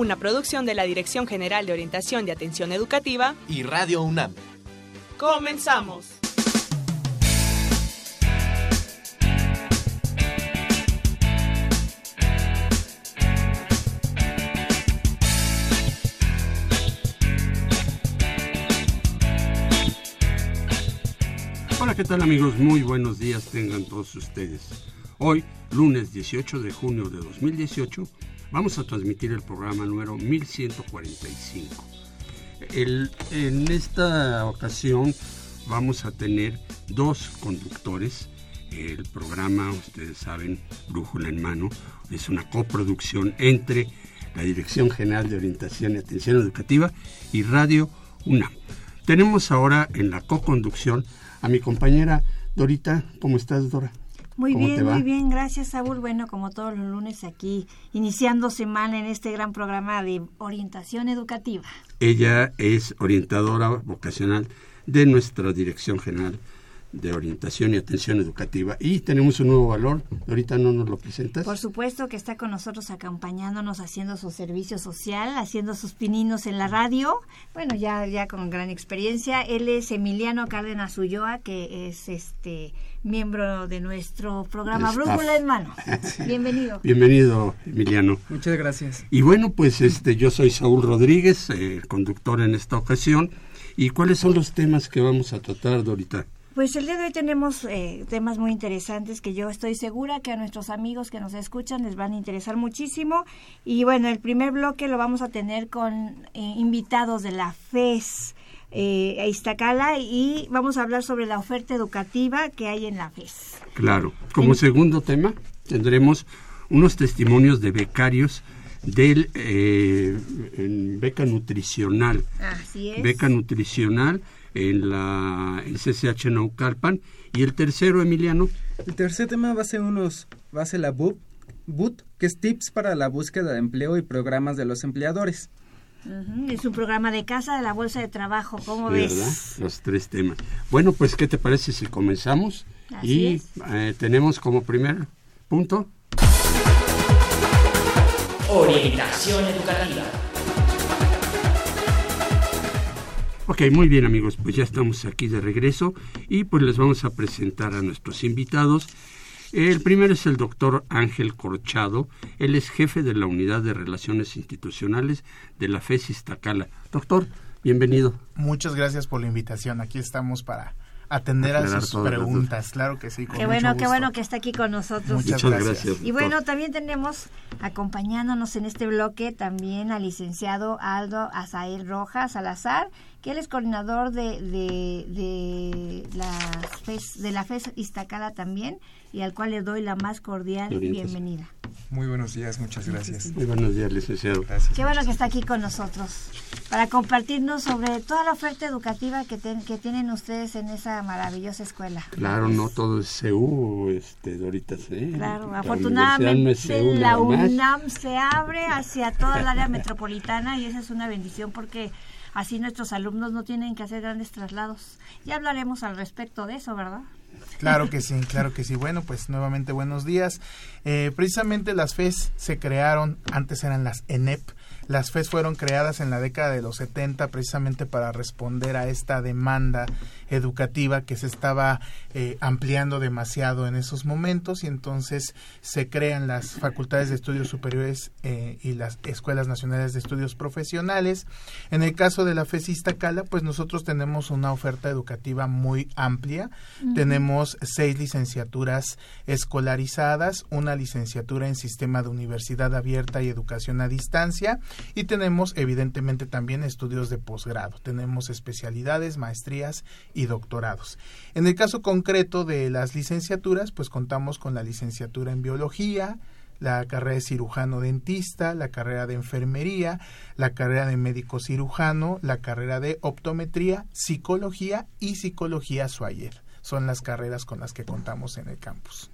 Una producción de la Dirección General de Orientación de Atención Educativa y Radio UNAM. Comenzamos. Hola, ¿qué tal amigos? Muy buenos días tengan todos ustedes. Hoy, lunes 18 de junio de 2018, vamos a transmitir el programa número 1145. en esta ocasión vamos a tener dos conductores. El programa, ustedes saben, Brújula en Mano, es una coproducción entre la Dirección General de Orientación y Atención Educativa y Radio UNAM. Tenemos ahora en la co-conducción a mi compañera Dorita. ¿Cómo estás, Dora? Muy bien, muy bien, gracias Saúl. Bueno, como todos los lunes aquí, iniciando semana en este gran programa de orientación educativa. Ella es orientadora vocacional de nuestra Dirección General de orientación y atención educativa. Y tenemos un nuevo valor, ahorita no nos lo presentas. Por supuesto que está con nosotros acompañándonos, haciendo su servicio social, haciendo sus pininos en la radio. Bueno, ya, ya con gran experiencia. Él es Emiliano Cárdenas Ulloa, que es este miembro de nuestro programa Brújula en Mano. Bienvenido. Bienvenido, Emiliano. Muchas gracias. Y bueno, pues este, yo soy Saúl Rodríguez, eh, conductor en esta ocasión. ¿Y cuáles son los temas que vamos a tratar, Dorita? Pues el día de hoy tenemos eh, temas muy interesantes que yo estoy segura que a nuestros amigos que nos escuchan les van a interesar muchísimo. Y bueno, el primer bloque lo vamos a tener con eh, invitados de la FES eh, a Iztacala y vamos a hablar sobre la oferta educativa que hay en la FES. Claro, como segundo tema tendremos unos testimonios de becarios del beca nutricional. Así es. Beca nutricional en la en CCH Naucalpan y el tercero Emiliano el tercer tema va a ser unos va a ser la BUT, BUT que es tips para la búsqueda de empleo y programas de los empleadores Es un programa de casa de la Bolsa de Trabajo, ¿cómo ves? Los tres temas. Bueno, pues, ¿qué te parece si comenzamos? y eh, tenemos como primer punto. Orientación educativa. Ok, muy bien amigos, pues ya estamos aquí de regreso y pues les vamos a presentar a nuestros invitados. El primero es el doctor Ángel Corchado, él es jefe de la Unidad de Relaciones Institucionales de la FES Iztacala. Doctor, bienvenido. Muchas gracias por la invitación, aquí estamos para atender a sus preguntas, claro que sí. qué bueno, qué bueno que está aquí con nosotros. Muchas, gracias. y bueno, también tenemos acompañándonos en este bloque también al licenciado Aldo Azael Rojas Salazar, que él es coordinador de, de, de, la FES, de la FES Iztacala también y al cual le doy la más cordial bienvenida. Muy buenos días, muchas gracias. Muy buenos días, licenciado. Gracias. Qué bueno que está aquí con nosotros para compartirnos sobre toda la oferta educativa que, que tienen ustedes en esa maravillosa escuela. Claro, no todo es CEU, este, Dorita, ¿sí? Claro, afortunadamente la UNAM se abre hacia toda el área metropolitana y esa es una bendición porque así nuestros alumnos no tienen que hacer grandes traslados. Ya hablaremos al respecto de eso, ¿verdad? Claro que sí, claro que sí. Bueno, pues nuevamente buenos días. Eh, precisamente las FES se crearon, antes eran las ENEP, las FES fueron creadas en la década de los 70 precisamente para responder a esta demanda educativa que se estaba eh, ampliando demasiado en esos momentos y entonces se crean las facultades de estudios superiores eh, y las escuelas nacionales de estudios profesionales. En el caso de la FES Iztacala, pues nosotros tenemos una oferta educativa muy amplia. Tenemos seis licenciaturas escolarizadas, una licenciatura en sistema de universidad abierta y educación a distancia y tenemos evidentemente también estudios de posgrado. Tenemos especialidades, maestrías y doctorados. En el caso concreto de las licenciaturas, pues contamos con la licenciatura en biología, la carrera de cirujano dentista, la carrera de enfermería, la carrera de médico cirujano, la carrera de optometría, psicología y psicología Suayer. Son las carreras con las que contamos en el campus.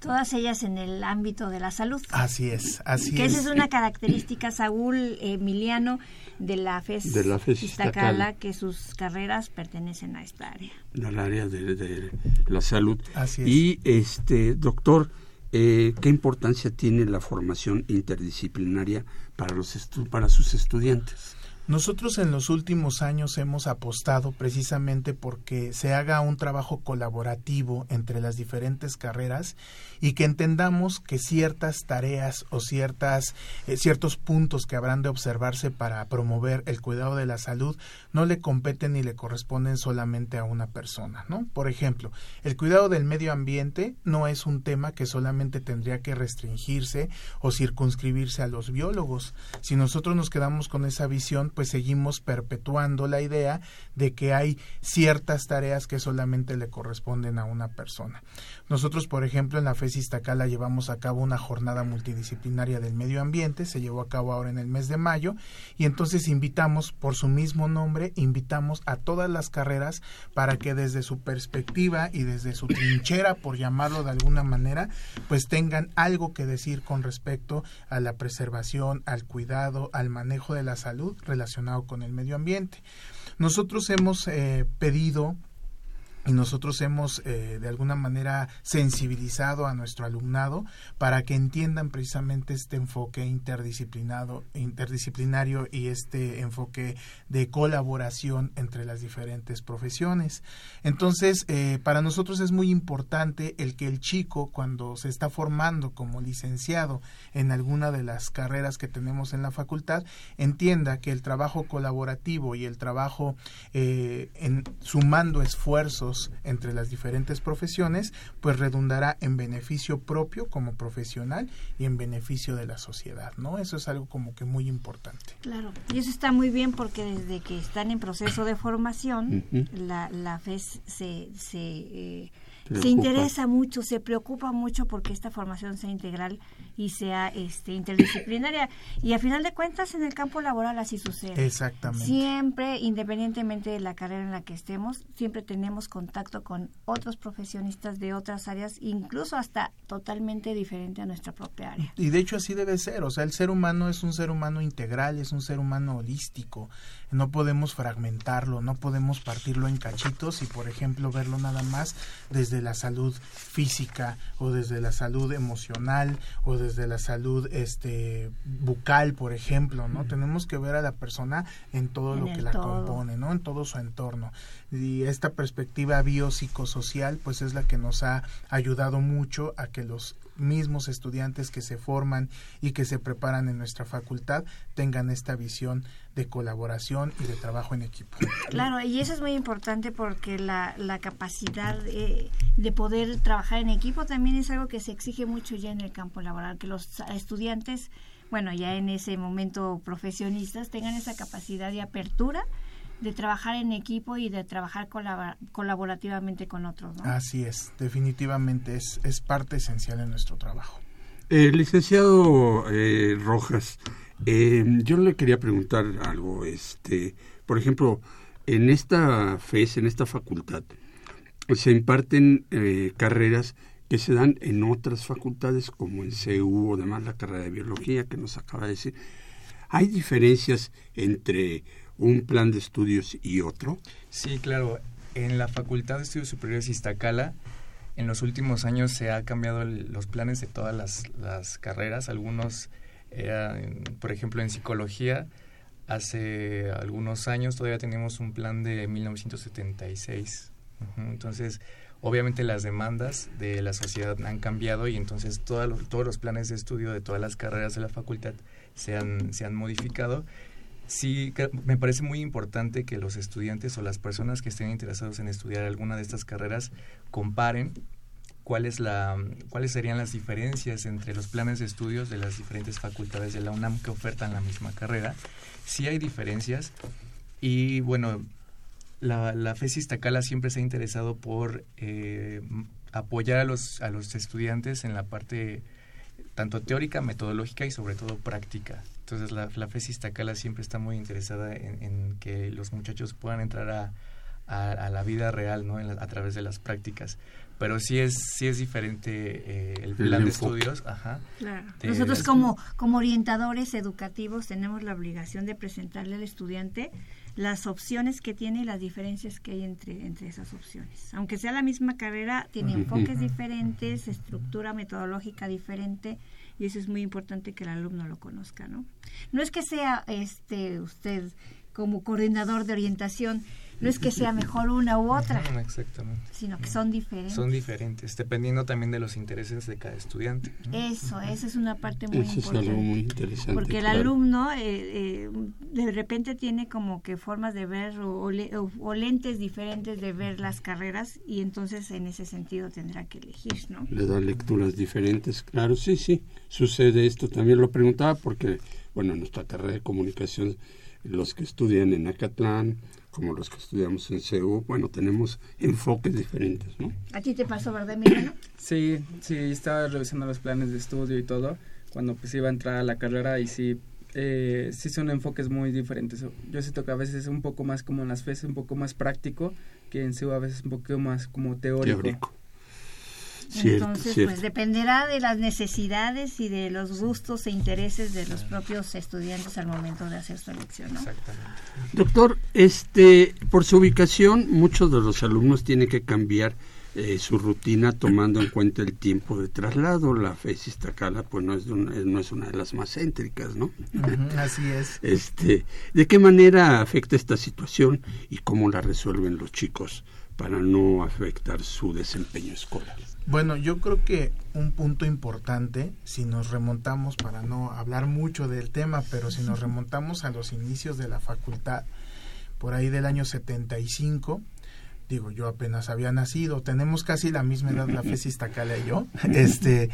Todas ellas en el ámbito de la salud. Así es, así que es. esa es una característica, Saúl Emiliano, de la FES, De la FES Iztacala, que sus carreras pertenecen a esta área. Al área de, de la salud. Así es. Y, este, doctor, eh, ¿qué importancia tiene la formación interdisciplinaria para, los estu- para sus estudiantes? Nosotros en los últimos años hemos apostado precisamente porque se haga un trabajo colaborativo entre las diferentes carreras y que entendamos que ciertas tareas o ciertas eh, ciertos puntos que habrán de observarse para promover el cuidado de la salud no le competen ni le corresponden solamente a una persona, ¿no? Por ejemplo, el cuidado del medio ambiente no es un tema que solamente tendría que restringirse o circunscribirse a los biólogos. Si nosotros nos quedamos con esa visión, pues seguimos perpetuando la idea de que hay ciertas tareas que solamente le corresponden a una persona. Nosotros, por ejemplo, en la FES Iztacala llevamos a cabo una jornada multidisciplinaria del medio ambiente, se llevó a cabo ahora en el mes de mayo, y entonces invitamos, por su mismo nombre, invitamos a todas las carreras para que desde su perspectiva y desde su trinchera, por llamarlo de alguna manera, pues tengan algo que decir con respecto a la preservación, al cuidado, al manejo de la salud relacionado con el medio ambiente. Nosotros hemos eh, pedido y nosotros hemos eh, de alguna manera sensibilizado a nuestro alumnado para que entiendan precisamente este enfoque interdisciplinado interdisciplinario y este enfoque de colaboración entre las diferentes profesiones. Entonces eh, para nosotros es muy importante el que el chico cuando se está formando como licenciado en alguna de las carreras que tenemos en la facultad entienda que el trabajo colaborativo y el trabajo eh, sumando esfuerzos entre las diferentes profesiones, pues redundará en beneficio propio como profesional y en beneficio de la sociedad, ¿no? Eso es algo como que muy importante. Claro, y eso está muy bien porque desde que están en proceso de formación, la, la FES se, se, eh, se interesa mucho, se preocupa mucho porque esta formación sea integral y sea este, interdisciplinaria. Y a final de cuentas, en el campo laboral así sucede. Exactamente. Siempre, independientemente de la carrera en la que estemos, siempre tenemos contacto con otros profesionistas de otras áreas, incluso hasta totalmente diferente a nuestra propia área. Y de hecho así debe ser, o sea, el ser humano es un ser humano integral, es un ser humano holístico. No podemos fragmentarlo, no podemos partirlo en cachitos y, por ejemplo, verlo nada más desde la salud física o desde la salud emocional o desde la salud este bucal, por ejemplo, ¿no? Tenemos que ver a la persona en todo En lo que la todo. compone, ¿no? En todo su entorno. Y esta perspectiva biopsicosocial, pues es la que nos ha ayudado mucho a que los mismos estudiantes que se forman y que se preparan en nuestra facultad tengan esta visión de colaboración y de trabajo en equipo. Claro, y eso es muy importante porque la, la capacidad de, de poder trabajar en equipo también es algo que se exige mucho ya en el campo laboral, que los estudiantes, bueno, ya en ese momento profesionistas, tengan esa capacidad de apertura de trabajar en equipo y de trabajar colabora- colaborativamente con otros, ¿no? Así es, definitivamente es, es parte esencial en nuestro trabajo. Eh, licenciado eh, Rojas, eh, yo le quería preguntar algo. Este, por ejemplo, en esta FES, en esta facultad, se imparten eh, carreras que se dan en otras facultades, como en CU o demás, la carrera de biología que nos acaba de decir. ¿Hay diferencias entre un plan de estudios y otro? Sí, claro. En la Facultad de Estudios Superiores Iztacala, en los últimos años se ha cambiado los planes de todas las, las carreras. Algunos eran, por ejemplo, en psicología, hace algunos años todavía teníamos un plan de 1976. Ujú, Entonces, obviamente las demandas de la sociedad han cambiado y entonces todos los, todos los planes de estudio de todas las carreras de la facultad se han, se han modificado sí me parece muy importante que los estudiantes o las personas que estén interesados en estudiar alguna de estas carreras comparen cuál es la, cuáles serían las diferencias entre los planes de estudios de las diferentes facultades de la UNAM que ofertan la misma carrera. Sí hay diferencias y bueno, la, la FES Iztacala siempre se ha interesado por eh, apoyar a los, a los estudiantes en la parte tanto teórica, metodológica y sobre todo práctica. Entonces la, la FES Iztacala siempre está muy interesada en, que los muchachos puedan entrar a, a, la vida real, ¿no? a través de las prácticas. Pero sí es sí es diferente eh, el plan de estudios ajá claro. nosotros como como orientadores educativos tenemos la obligación de presentarle al estudiante las opciones que tiene y las diferencias que hay entre entre esas opciones. Aunque sea la misma carrera tiene enfoques diferentes estructura metodológica diferente y eso es muy importante que el alumno lo conozca no no es que sea este usted como coordinador de orientación no es que sea mejor una u otra, Exactamente. sino que son diferentes. Son diferentes, dependiendo también de los intereses de cada estudiante. Eso, esa es una parte muy Eso importante. es algo muy interesante. Porque el alumno eh, eh, de repente tiene como que formas de ver o, o, lentes diferentes de ver las carreras y entonces en ese sentido tendrá que elegir, ¿no? Le da lecturas diferentes, claro, sí, sí, sucede esto. También lo preguntaba porque, bueno, en nuestra carrera de comunicación, los que estudian en Acatlán, como los que estudiamos en CEU, bueno, tenemos enfoques diferentes, ¿no? ¿A ti te pasó, verdad, Emiliano? Sí, sí, estaba revisando los planes de estudio y todo, cuando pues iba a entrar a la carrera y sí, eh, sí son enfoques muy diferentes. Yo siento que a veces es un poco más como en las FES, un poco más práctico, que en CEU a veces un poco más como teórico. teórico. Entonces, pues dependerá de las necesidades y de los gustos e intereses de los propios estudiantes al momento de hacer su elección. ¿no? Exactamente. Doctor, este, por su ubicación, muchos de los alumnos tienen que cambiar eh, su rutina tomando en cuenta el tiempo de traslado. La FES Iztacala, pues no es, una, no es una de las más céntricas, ¿no? así es. Este, ¿De qué manera afecta esta situación y cómo la resuelven los chicos para no afectar su desempeño escolar? Bueno, yo creo que un punto importante, si nos remontamos, para no hablar mucho del tema, pero si nos remontamos a los inicios de la facultad, por ahí del año 75, digo, yo apenas había nacido, tenemos casi la misma edad la Fesi Iztacala y yo, este,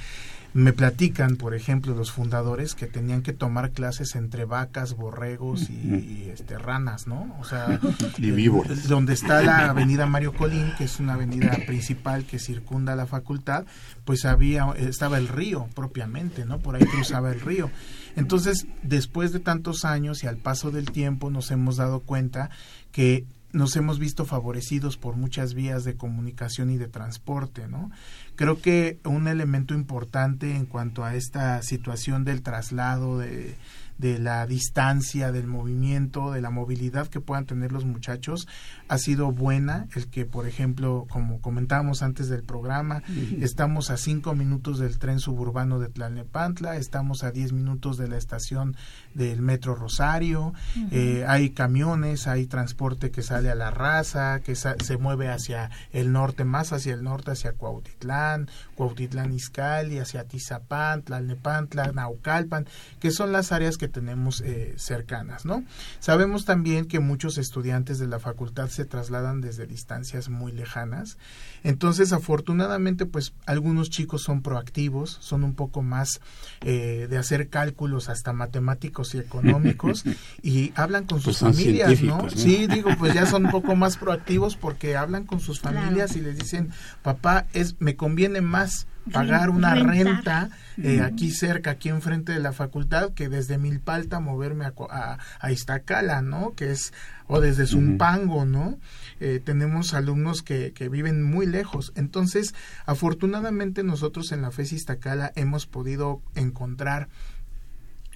me platican, por ejemplo, los fundadores que tenían que tomar clases entre vacas, borregos y, este, ranas, ¿no? O sea, y víboras. Eh, donde está la avenida Mario Colín, que es una avenida principal que circunda la facultad, pues había, estaba el río propiamente, ¿no? Por ahí cruzaba el río. Entonces, después de tantos años y al paso del tiempo, nos hemos dado cuenta que nos hemos visto favorecidos por muchas vías de comunicación y de transporte, ¿no? Creo que un elemento importante en cuanto a esta situación del traslado de, de la distancia, del movimiento, de la movilidad que puedan tener los muchachos, ha sido buena. El que, por ejemplo, como comentábamos antes del programa, estamos a cinco minutos del tren suburbano de Tlalnepantla, estamos a diez minutos de la estación del Metro Rosario, eh, hay camiones, hay transporte que sale a la raza, que se mueve hacia el norte, más hacia el norte, hacia Cuautitlán, Cuautitlán Izcalli, hacia Tizapán, Tlalnepantla, Naucalpan, que son las áreas que tenemos eh, cercanas, ¿no? Sabemos también que muchos estudiantes de la facultad se trasladan desde distancias muy lejanas. Entonces, afortunadamente, pues algunos chicos son proactivos, son un poco más eh, de hacer cálculos hasta matemáticos y económicos y hablan con sus pues familias, ¿no? Sí, digo, pues ya son un poco más proactivos porque hablan con sus familias y les dicen, papá, es me conviene más pagar una renta eh, aquí cerca, aquí enfrente de la facultad, que desde Milpalta moverme a, a, Iztacala, ¿no? Que es, o desde Zumpango, ¿no? Eh, tenemos alumnos que, que viven muy lejos. Entonces, afortunadamente nosotros en la FES Iztacala hemos podido encontrar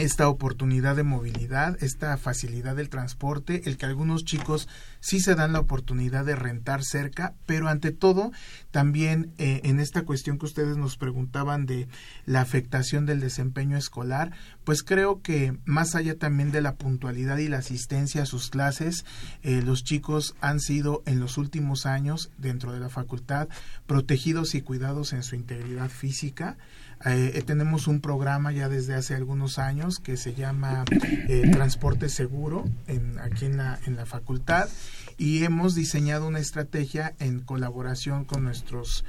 esta oportunidad de movilidad, esta facilidad del transporte, el que algunos chicos sí se dan la oportunidad de rentar cerca, pero ante todo también eh, en esta cuestión que ustedes nos preguntaban de la afectación del desempeño escolar, pues creo que más allá también de la puntualidad y la asistencia a sus clases, eh, los chicos han sido en los últimos años dentro de la facultad protegidos y cuidados en su integridad física, eh, eh, tenemos un programa ya desde hace algunos años que se llama eh, Transporte Seguro en, aquí en la, en la facultad. Y hemos diseñado una estrategia en colaboración con nuestros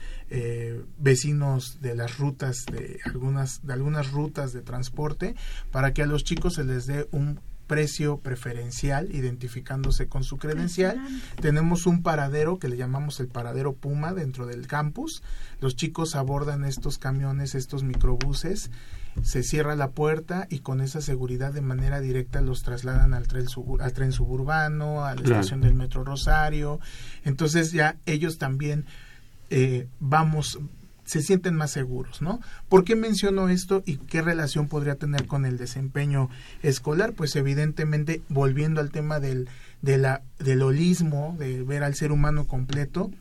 vecinos de las rutas de algunas de algunas rutas de transporte para que a los chicos se les dé un precio preferencial, identificándose con su credencial. Tenemos un paradero que le llamamos el paradero Puma dentro del campus. Los chicos abordan estos camiones, estos microbuses se cierra la puerta y con esa seguridad de manera directa los trasladan al tren, al tren suburbano, a la estación del Metro Rosario. Entonces ya ellos también eh, vamos se sienten más seguros, ¿no? ¿Por qué menciono esto y qué relación podría tener con el desempeño escolar? Pues evidentemente, volviendo al tema del, de la, del holismo, de ver al ser humano completo,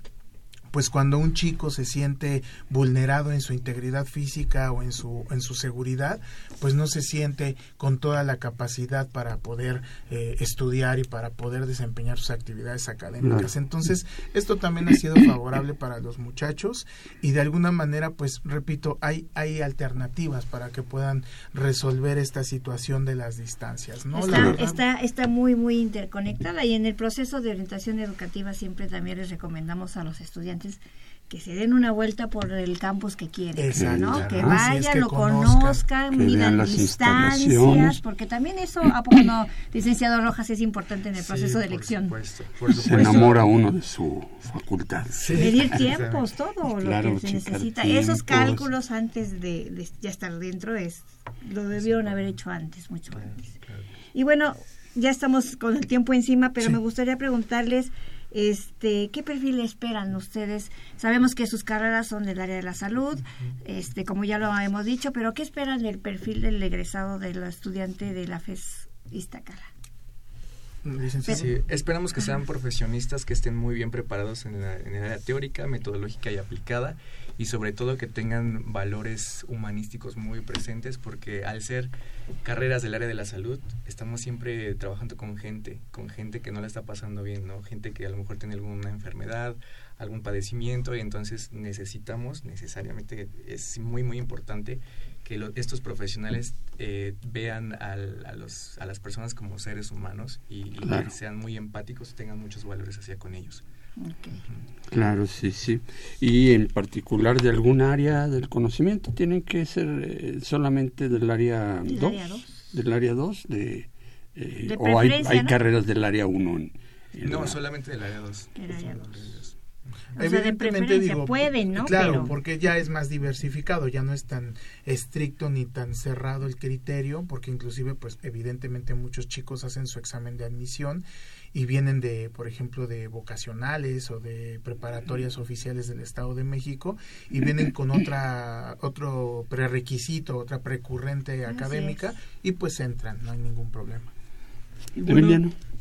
pues cuando un chico se siente vulnerado en su integridad física o en su en su seguridad pues no se siente con toda la capacidad para poder eh, estudiar y para poder desempeñar sus actividades académicas. Entonces esto también ha sido favorable para los muchachos y de alguna manera pues repito hay hay alternativas para que puedan resolver esta situación de las distancias no está, está está muy muy interconectada y en el proceso de orientación educativa siempre también les recomendamos a los estudiantes que se den una vuelta por el campus que quieren, ¿no? Que vayan, lo conozcan, miren las distancias, porque también eso, ¿a poco no, licenciado Rojas, es importante en el proceso de elección? Se enamora uno de su facultad. Medir tiempos, todo lo que se necesita. Esos cálculos antes de, ya estar dentro es lo debieron haber hecho antes, mucho antes. Y bueno, ya estamos con el tiempo encima, pero me gustaría preguntarles este, ¿Qué perfil esperan ustedes? Sabemos que sus carreras son del área de la salud, este, como ya lo hemos dicho, pero ¿qué esperan del perfil del egresado del estudiante de la FES Iztacala? Sí, esperamos que sean profesionistas que estén muy bien preparados en, la, en el área teórica, metodológica y aplicada y sobre todo que tengan valores humanísticos muy presentes porque al ser carreras del área de la salud estamos siempre trabajando con gente, con gente que no la está pasando bien, ¿no? Gente que a lo mejor tiene alguna enfermedad, algún padecimiento y entonces necesitamos necesariamente, es muy muy importante que estos profesionales eh, vean al, a, los, a las personas como seres humanos y, sean muy empáticos y tengan muchos valores hacia con ellos. Claro, sí, sí. Y en particular de algún área del conocimiento, ¿tienen que ser eh, solamente del área 2? ¿Del área 2? De, eh, ¿O hay, hay carreras del área 1? no, solamente del área 2. Evidentemente digo, pueden, ¿no? Claro, porque ya es más diversificado, ya no es tan estricto ni tan cerrado el criterio, porque inclusive, pues, evidentemente muchos chicos hacen su examen de admisión y vienen de, por ejemplo, de vocacionales o de preparatorias oficiales del Estado de México y vienen con otra otro prerequisito, otra precurrente académica y pues entran, no hay ningún problema.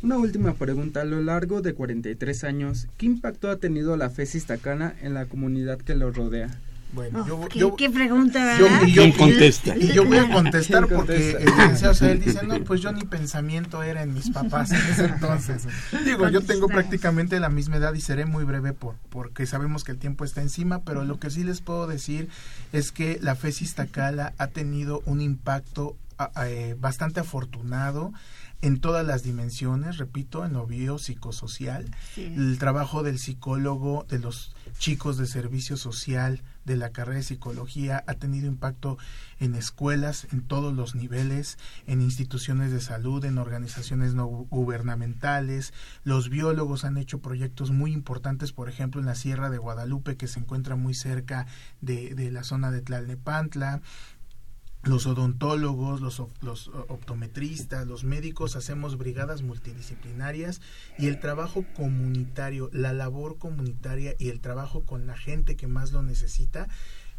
una última pregunta. A lo largo de 43 años, ¿qué impacto ha tenido la fe sistacana en la comunidad que lo rodea? Bueno, yo, yo, ¿qué, pregunta, ¿Quién contesta? Y yo voy a contestar porque el licenciado él dice, no, pues yo ni pensamiento era en mis papás en ese entonces. Digo, yo tengo prácticamente la misma edad y seré muy breve por porque sabemos que el tiempo está encima, pero lo que sí les puedo decir es que la fe Tacala ha tenido un impacto eh, bastante afortunado en todas las dimensiones, repito, en lo biopsicosocial, el trabajo del psicólogo, de los chicos de servicio social, de la carrera de psicología ha tenido impacto en escuelas, en todos los niveles, en instituciones de salud, en organizaciones no gubernamentales. Los biólogos han hecho proyectos muy importantes, por ejemplo, en la Sierra de Guadalupe, que se encuentra muy cerca de, de la zona de Tlalnepantla los odontólogos, los, los, optometristas, los médicos hacemos brigadas multidisciplinarias y el trabajo comunitario, la labor comunitaria y el trabajo con la gente que más lo necesita,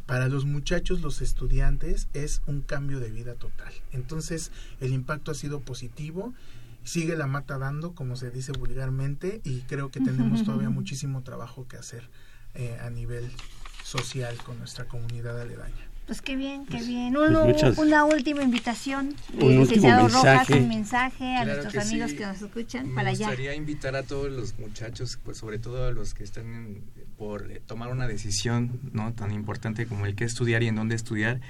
para los muchachos, los estudiantes, es un cambio de vida total. Entonces, el impacto ha sido positivo, sigue la mata dando, como se dice vulgarmente, y creo que tenemos todavía muchísimo trabajo que hacer eh, a nivel social con nuestra comunidad aledaña. Pues qué bien, qué pues, bien. Pues una última invitación, un licenciado Rojas, un mensaje a nuestros amigos que nos escuchan para allá. Me gustaría invitar a todos los muchachos, pues sobre todo a los que están por eh, tomar una decisión no tan importante como el que estudiar y en dónde estudiar,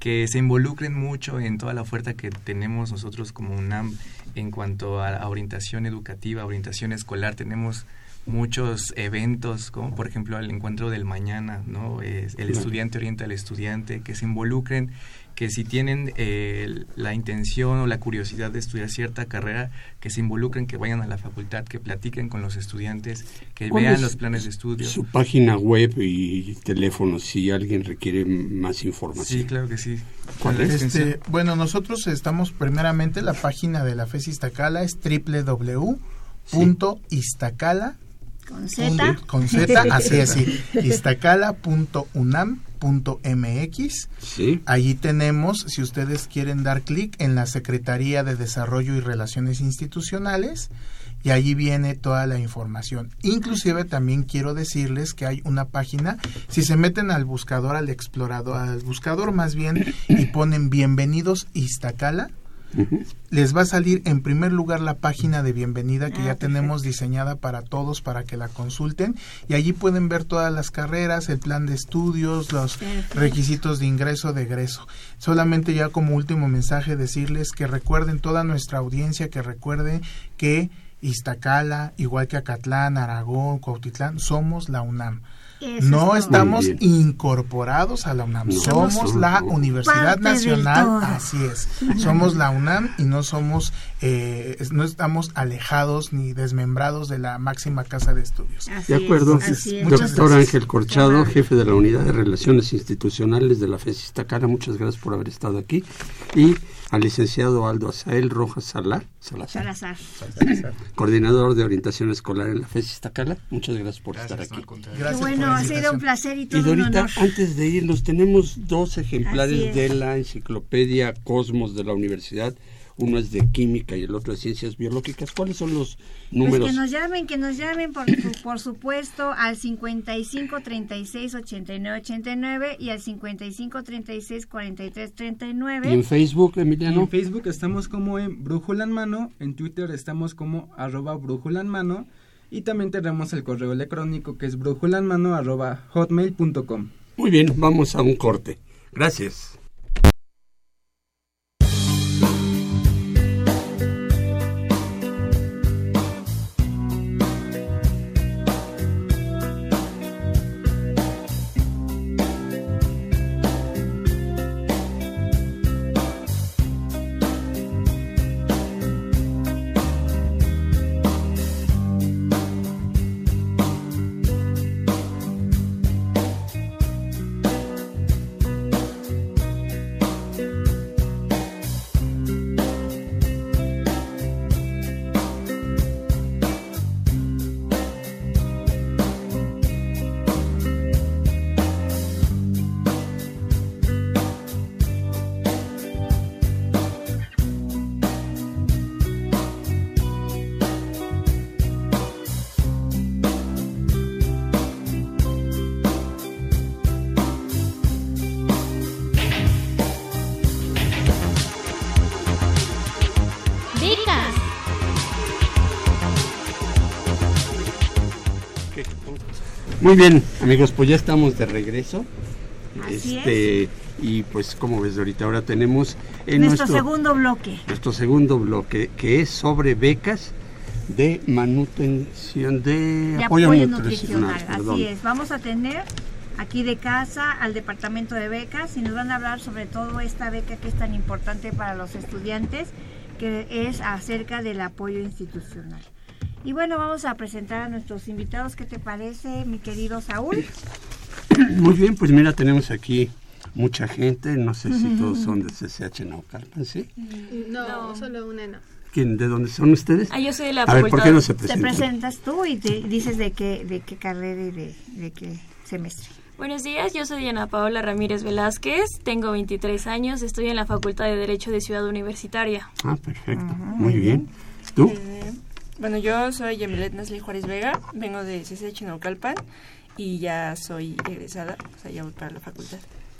que se involucren mucho en toda la oferta que tenemos nosotros como UNAM en cuanto a orientación educativa, orientación escolar. Tenemos muchos eventos, como por ejemplo el encuentro del mañana, ¿no? el estudiante orienta al estudiante, que se involucren, que si tienen eh, la intención o la curiosidad de estudiar cierta carrera, que se involucren, que vayan a la facultad, que platiquen con los estudiantes, que vean los planes de estudio. Su página web y teléfono, si alguien requiere más información. Sí, claro que sí. ¿Cuál es? Este, bueno, nosotros estamos primeramente, la página de la FES Iztacala es www.iztacala con Z. Con Z, así así. iztacala.unam.mx. Sí. Allí tenemos, si ustedes quieren dar clic en la Secretaría de Desarrollo y Relaciones Institucionales, y allí viene toda la información. Inclusive también quiero decirles que hay una página, si se meten al buscador, al explorador, al buscador más bien, y ponen bienvenidos Iztacala, les va a salir en primer lugar la página de bienvenida que Ah, ya tenemos diseñada para todos para que la consulten y allí pueden ver todas las carreras, el plan de estudios, los Perfecto. requisitos de ingreso, de egreso. Solamente ya como último mensaje decirles que recuerden toda nuestra audiencia que recuerde que Iztacala, igual que Acatlán, Aragón, Cuautitlán, somos la UNAM. Eso No es estamos incorporados a la UNAM, No, somos la no. Universidad Nacional, así es. Somos la UNAM y no somos, eh, no estamos alejados ni desmembrados de la máxima casa de estudios. Así De acuerdo. es, es. Doctor gracias. Ángel Corchado, jefe de la Unidad de Relaciones Institucionales de la FES Iztacala, muchas gracias por haber estado aquí. Y al licenciado Aldo Azael Rojas Salar, Salazar, Salazar. coordinador de orientación escolar en la FES Iztacala, muchas gracias por Gracias, estar aquí. Gracias por bueno, ha sido un placer y Y todo un Dorita, honor. antes de irnos, tenemos dos ejemplares de la enciclopedia Cosmos de la universidad. Uno es de química y el otro de ciencias biológicas. ¿Cuáles son los Pues números? que nos llamen, que nos llamen por, por supuesto al 55 36 89 89 y al 55 36 43 ¿Y en 39. Facebook, Y Emiliano? en Facebook estamos como en Brújula en Mano, en Twitter estamos como arroba Brújula en Mano y también tenemos el correo electrónico que es brújula en mano arroba hotmail.com. Muy bien, vamos a un corte. Gracias. Muy bien, amigos, pues ya estamos de regreso. Así este y pues como ves ahorita ahora tenemos en Nuestro, nuestro, segundo bloque. nuestro segundo bloque que es sobre becas de manutención de, de apoyo, apoyo nutricional. nutricional. perdón. Así es. Vamos a tener aquí de casa al departamento de becas y nos van a hablar sobre todo esta beca que es tan importante para los estudiantes, que es acerca del apoyo institucional. Y bueno, vamos a presentar a nuestros invitados. ¿Qué te parece, mi querido Saúl? Muy bien, pues mira, tenemos aquí mucha gente, no sé si todos son de CCH Naucalpan, ¿sí? No, solo una no. ¿Quién, ¿De dónde son ustedes? Ah, yo soy de la A ver, ¿por qué no se Te presentan? presentas tú y te dices de qué, de qué carrera y de, de qué semestre. Buenos días, yo soy Diana Paola Ramírez Velázquez, tengo 23 años, estoy en la Facultad de Derecho de Ciudad Universitaria. Ah, perfecto, muy bien. ¿Tú? Eh, bueno, yo soy Yamilet Nasli Juárez Vega, vengo de CCH Naucalpan y ya soy egresada, o sea, ya voy para la facultad.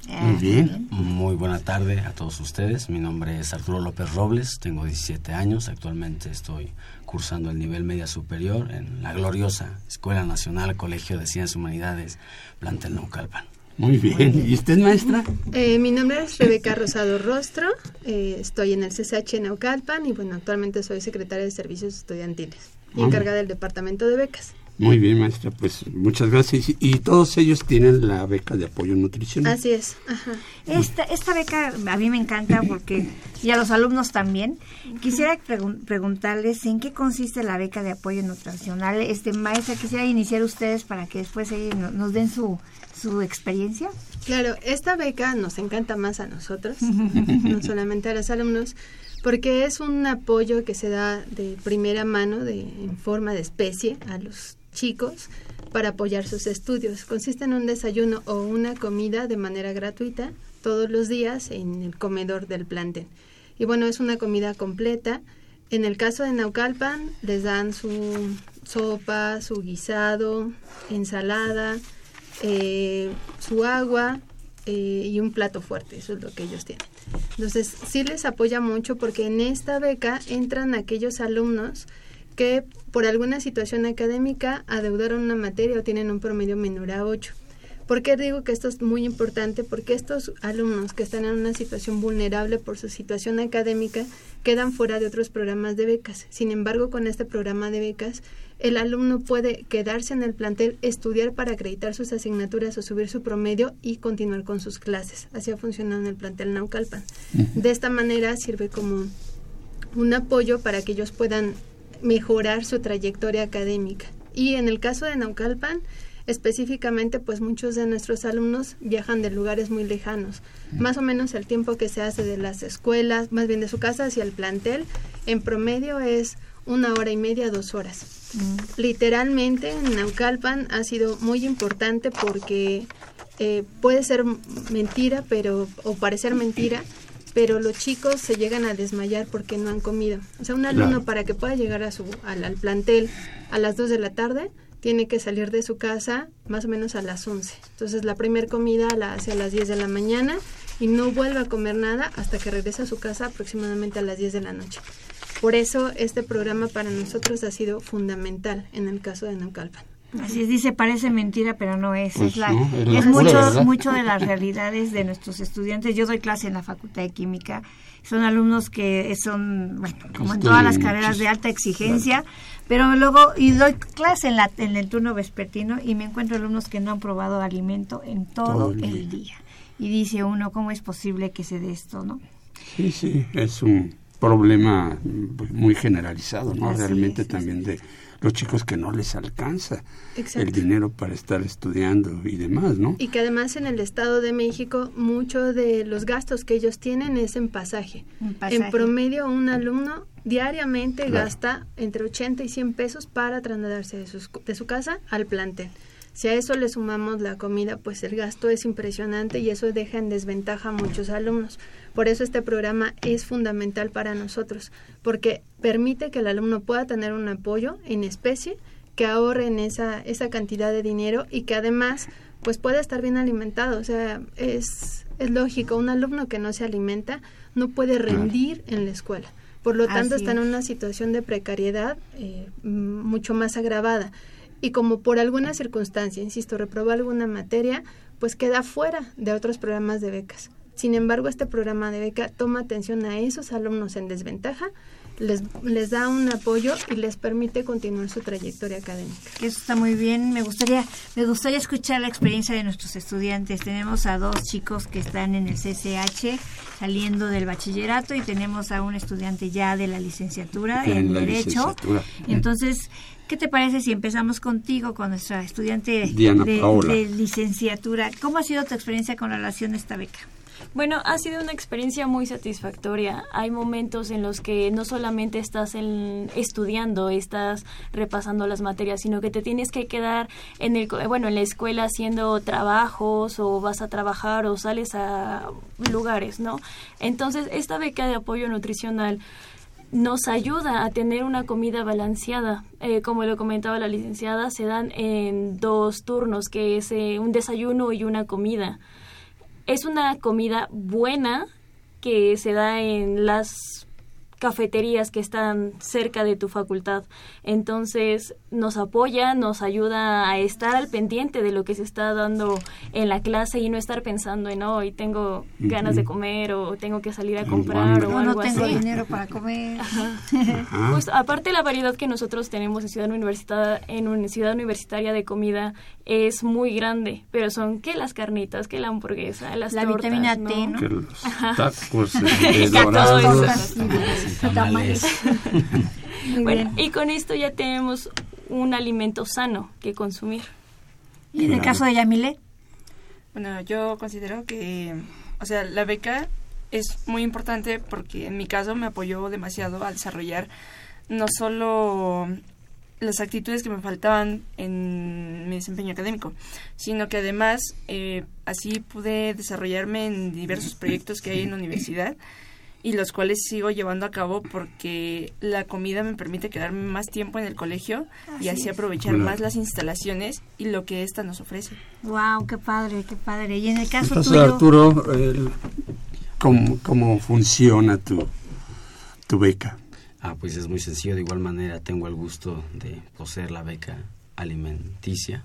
Muy bien. Muy buena tarde a todos ustedes. Mi nombre es Arturo López Robles, tengo 17 años. Actualmente estoy cursando el nivel media superior en la gloriosa Escuela Nacional Colegio de Ciencias Humanidades, plantel Naucalpan. Muy bien. ¿Y usted, maestra? Eh, mi nombre es Rebeca Rosado Rostro, eh, estoy en el CCH Naucalpan y bueno, actualmente soy secretaria de Servicios Estudiantiles y Ah. encargada del Departamento de Becas. Muy bien, maestra, pues muchas gracias. Y todos ellos tienen la beca de apoyo nutricional. Así es. Ajá. Esta, esta beca a mí me encanta porque, y a los alumnos también, quisiera pregun- preguntarles en qué consiste la beca de apoyo nutricional. Este, maestra, quisiera iniciar ustedes para que después ellos no- nos den su, su experiencia. Claro, esta beca nos encanta más a nosotros, no solamente a los alumnos, porque es un apoyo que se da de primera mano, de, en forma de especie, a los chicos para apoyar sus estudios. Consiste en un desayuno o una comida de manera gratuita todos los días en el comedor del plantel. Y bueno, es una comida completa. En el caso de Naucalpan, les dan su sopa, su guisado, ensalada, eh, su agua eh, y un plato fuerte, eso es lo que ellos tienen. Entonces, sí les apoya mucho porque en esta beca entran aquellos alumnos que por alguna situación académica adeudaron una materia o tienen un promedio menor a 8. ¿Por qué digo que esto es muy importante? Porque estos alumnos que están en una situación vulnerable por su situación académica quedan fuera de otros programas de becas. Sin embargo, con este programa de becas, el alumno puede quedarse en el plantel, estudiar para acreditar sus asignaturas o subir su promedio y continuar con sus clases. Así ha funcionado en el plantel Naucalpan. De esta manera sirve como un apoyo para que ellos puedan mejorar su trayectoria académica. Y en el caso de Naucalpan, específicamente, pues muchos de nuestros alumnos viajan de lugares muy lejanos. Más o menos el tiempo que se hace de las escuelas, más bien de su casa hacia el plantel, en promedio es una hora y media, dos horas. Literalmente, en Naucalpan ha sido muy importante porque eh, puede ser mentira, pero o parecer mentira, pero los chicos se llegan a desmayar porque no han comido. O sea, un alumno Claro. para que pueda llegar a su al, al plantel a las 2 de la tarde tiene que salir de su casa más o menos a las 11. Entonces, la primera comida la hace a las 10 de la mañana y no vuelve a comer nada hasta que regresa a su casa aproximadamente a las 10 de la noche. Por eso este programa para nosotros ha sido fundamental en el caso de Naucalpan. Así es, dice, parece mentira, pero no es. Pues es la, no, es la es pura mucho, verdad. mucho de las realidades de nuestros estudiantes. Yo doy clase en la Facultad de Química. Son alumnos que son, bueno, como en Estudian todas las carreras de alta exigencia, pero luego, y doy clase en, la, en el turno vespertino y me encuentro alumnos que no han probado alimento en todo, Todo el el día. Y dice uno, ¿cómo es posible que se dé esto, no? Sí, sí, es un problema pues, muy generalizado, ¿no? Así Realmente es, también de los chicos que no les alcanza Exacto. el dinero para estar estudiando y demás, ¿no? Y que además en el Estado de México mucho de los gastos que ellos tienen es en pasaje. En pasaje. En promedio un alumno diariamente Claro. gasta entre 80 y 100 pesos para trasladarse de, sus- de su casa al plantel. Si a eso le sumamos la comida, pues el gasto es impresionante y eso deja en desventaja a muchos alumnos. Por eso este programa es fundamental para nosotros, porque permite que el alumno pueda tener un apoyo en especie, que ahorre en esa, esa cantidad de dinero y que además pues pueda estar bien alimentado. O sea, es, es lógico, un alumno que no se alimenta no puede rendir en la escuela. Por lo tanto, Así está en una situación de precariedad eh, mucho más agravada. Y como por alguna circunstancia, insisto, reprobó alguna materia, pues queda fuera de otros programas de becas. Sin embargo, este programa de beca toma atención a esos alumnos en desventaja, les, les da un apoyo y les permite continuar su trayectoria académica. Eso está muy bien. Me gustaría, me gustaría escuchar la experiencia de nuestros estudiantes. Tenemos a dos chicos que están en el CCH saliendo del bachillerato y tenemos a un estudiante ya de la licenciatura En en, la Derecho. licenciatura. Entonces, ¿qué te parece si empezamos contigo con nuestra estudiante de, de licenciatura? ¿Cómo ha sido tu experiencia con relación a esta beca? Bueno, ha sido una experiencia muy satisfactoria. Hay momentos en los que no solamente estás en- estudiando, estás repasando las materias, sino que te tienes que quedar en el, bueno, en la escuela haciendo trabajos o vas a trabajar o sales a lugares, ¿no? Entonces, esta beca de apoyo nutricional nos ayuda a tener una comida balanceada. Eh, como lo comentaba la licenciada, se dan en dos turnos, que es eh, un desayuno y una comida es una comida buena que se da en las cafeterías que están cerca de tu facultad. Entonces nos apoya, nos ayuda a estar al pendiente de lo que se está dando en la clase y no estar pensando en hoy tengo ganas de comer o tengo que salir a comprar o algo no tengo así. dinero para comer. Pues aparte la variedad que nosotros tenemos en Ciudad Universitaria, en una ciudad universitaria de comida es muy grande, pero son que las carnitas, que la hamburguesa, las La tortas, vitamina T, ¿no? Que los tacos eh, dorados. tamales. Bueno, bien. y con esto ya tenemos un alimento sano que consumir. Y en el caso de Yamile, Bueno, yo considero que, o sea, la beca es muy importante porque en mi caso me apoyó demasiado a desarrollar no solo las actitudes que me faltaban en mi desempeño académico, sino que además eh, así pude desarrollarme en diversos proyectos que hay en la universidad y los cuales sigo llevando a cabo porque la comida me permite quedarme más tiempo en el colegio y Así es. aprovechar Claro. más las instalaciones y lo que ésta nos ofrece. wow, qué padre, qué padre. Y en el caso Entonces, tuyo, Arturo, el- ¿cómo, ¿cómo funciona tu, tu beca? Ah, pues es muy sencillo. De igual manera, tengo el gusto de poseer la beca alimenticia.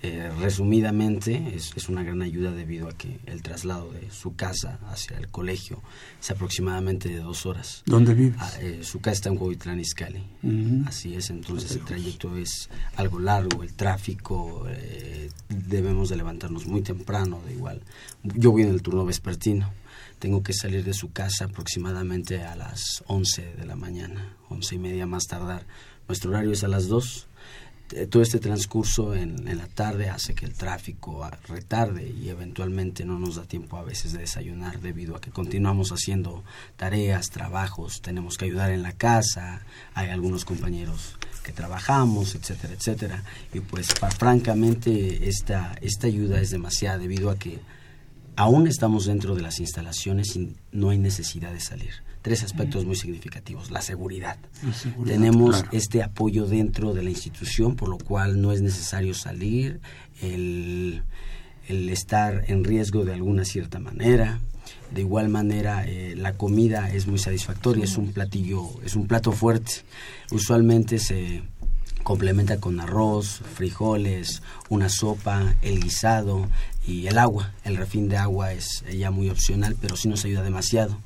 Eh, resumidamente, es, es una gran ayuda debido a que el traslado de su casa hacia el colegio es aproximadamente de dos horas. ¿Dónde vives? Ah, eh, su casa está en Izcalli. Ujú. Así es, entonces el trayecto es algo largo, el tráfico, eh, debemos de levantarnos muy temprano, de igual. Yo voy en el turno vespertino, tengo que salir de su casa aproximadamente a las 11 de la mañana, 11 y media más tardar. Nuestro horario es a las 2. Eh, Todo este transcurso en, la tarde hace que el tráfico retarde y eventualmente no nos da tiempo a veces de desayunar debido a que continuamos haciendo tareas, trabajos, tenemos que ayudar en la casa, hay algunos compañeros que trabajamos, etcétera, etcétera. Y pues francamente esta, esta ayuda es demasiada debido a que aún estamos dentro de las instalaciones y no hay necesidad de salir. Tres aspectos muy significativos. La seguridad. La seguridad, Tenemos claro. este apoyo dentro de la institución, por lo cual no es necesario salir, el, el estar en riesgo de alguna cierta manera. De igual manera, eh, la comida es muy satisfactoria, es un platillo, es un plato fuerte. Usualmente se complementa con arroz, frijoles, una sopa, el guisado y el agua. El refín de agua es ya muy opcional, pero sí nos ayuda demasiado.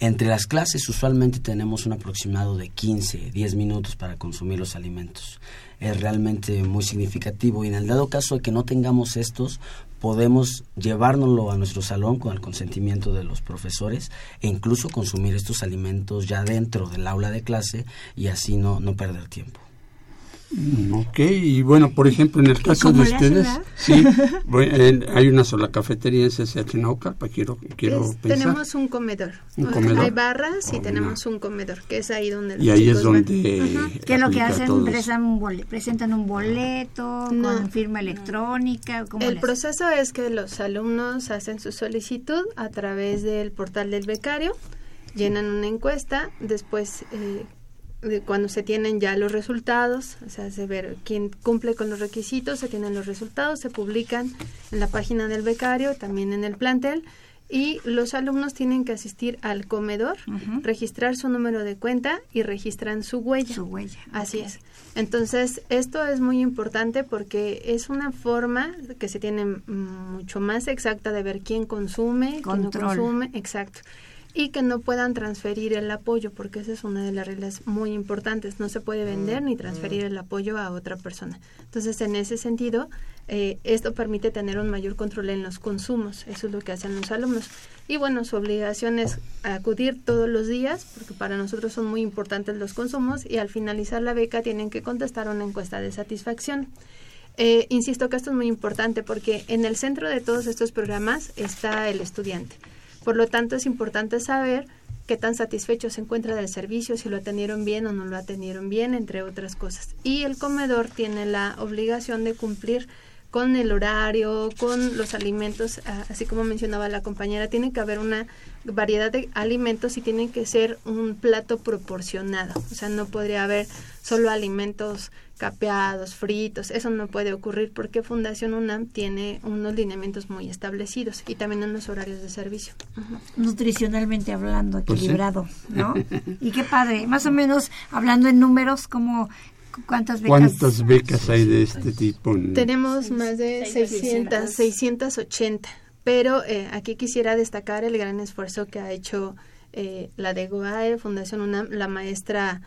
Entre las clases usualmente tenemos un aproximado de 15, 10 minutos para consumir los alimentos. Es realmente muy significativo y en el dado caso de que no tengamos estos, podemos llevárnoslo a nuestro salón con el consentimiento de los profesores e incluso consumir estos alimentos ya dentro del aula de clase y así no, no perder tiempo. Ok, y bueno, por ejemplo, en el caso de ustedes, sí, bueno, en- hay una sola cafetería en CCH Naucalpa, quiero, quiero Es- pensar. tenemos un comedor. Un. Hay barras y Oh, tenemos un comedor, que es ahí donde los Y ahí es donde Ajá. ¿qué es lo que hacen? Presentan un, bole- presentan un boleto No. con firma electrónica. ¿cómo El les- proceso es que los alumnos hacen su solicitud a través del portal del becario, llenan una encuesta, después eh, cuando se tienen ya los resultados, o sea, se ver quién cumple con los requisitos, se tienen los resultados, se publican en la página del becario, también en el plantel, y los alumnos tienen que asistir al comedor, registrar su número de cuenta y registran su huella. Su huella. Así es. Entonces, esto es muy importante porque es una forma que se tiene mm, mucho más exacta de ver quién consume, quién no Control. consume, exacto. Y que no puedan transferir el apoyo, porque esa es una de las reglas muy importantes. No se puede vender ni transferir el apoyo a otra persona. Entonces, en ese sentido, eh, esto permite tener un mayor control en los consumos. Eso es lo que hacen los alumnos. Y bueno, su obligación es acudir todos los días, porque para nosotros son muy importantes los consumos, y al finalizar la beca tienen que contestar una encuesta de satisfacción. Eh, insisto que esto es muy importante porque en el centro de todos estos programas está el estudiante. Por lo tanto, es importante saber qué tan satisfecho se encuentra del servicio, si lo atendieron bien o no lo atendieron bien, entre otras cosas. Y el comedor tiene la obligación de cumplir con el horario, con los alimentos, a- así como mencionaba la compañera, tiene que haber una variedad de alimentos y tiene que ser un plato proporcionado. O sea, no podría haber solo alimentos capeados, fritos, eso no puede ocurrir porque Fundación UNAM tiene unos lineamientos muy establecidos y también unos horarios de servicio. Nutricionalmente hablando, Pues sí. equilibrado, ¿no? Y qué padre, más o menos hablando en números, como cuántas becas. ¿Cuántas becas hay de este tipo? en- Tenemos más de 600, 680, pero eh, aquí quisiera destacar el gran esfuerzo que ha hecho eh, la de GOAE, Fundación UNAM, la maestra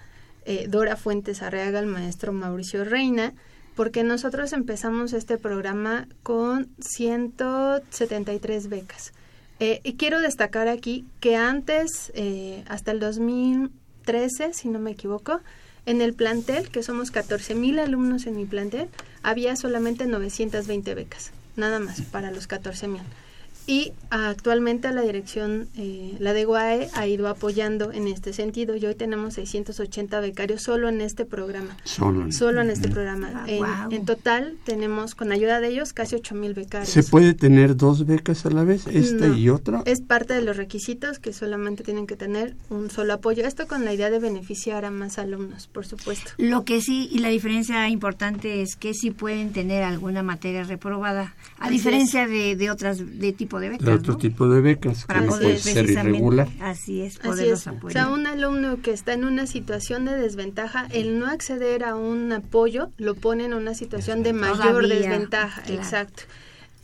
eh, Dora Fuentes Arreaga, el maestro Mauricio Reina, porque nosotros empezamos este programa con 173 becas. Eh, y quiero destacar aquí que antes, eh, hasta el 2013, si no me equivoco, en el plantel, que somos 14 mil alumnos en mi plantel, había solamente 920 becas, nada más, para los 14 mil. Y actualmente la dirección, eh, la de UAE, ha ido apoyando en este sentido y hoy tenemos 680 becarios solo en este programa. Solo en- Solo en este programa. en, guau. en total tenemos, con ayuda de ellos, casi 8 mil becarios. ¿Se puede tener dos becas a la vez, esta No, y otra? Es parte de los requisitos que solamente tienen que tener un solo apoyo. Esto con la idea de beneficiar a más alumnos, por supuesto. Lo que sí, y la diferencia importante es que sí pueden tener alguna materia reprobada, a Así diferencia de, de otras de tipo de becas, De otro ¿no? tipo de becas, Para que poder puede ser irregular. Así es, Así es. O apoyar. sea, un alumno que está en una situación de desventaja, el no acceder a un apoyo lo pone en una situación de mayor Todavía, desventaja. claro. Exacto.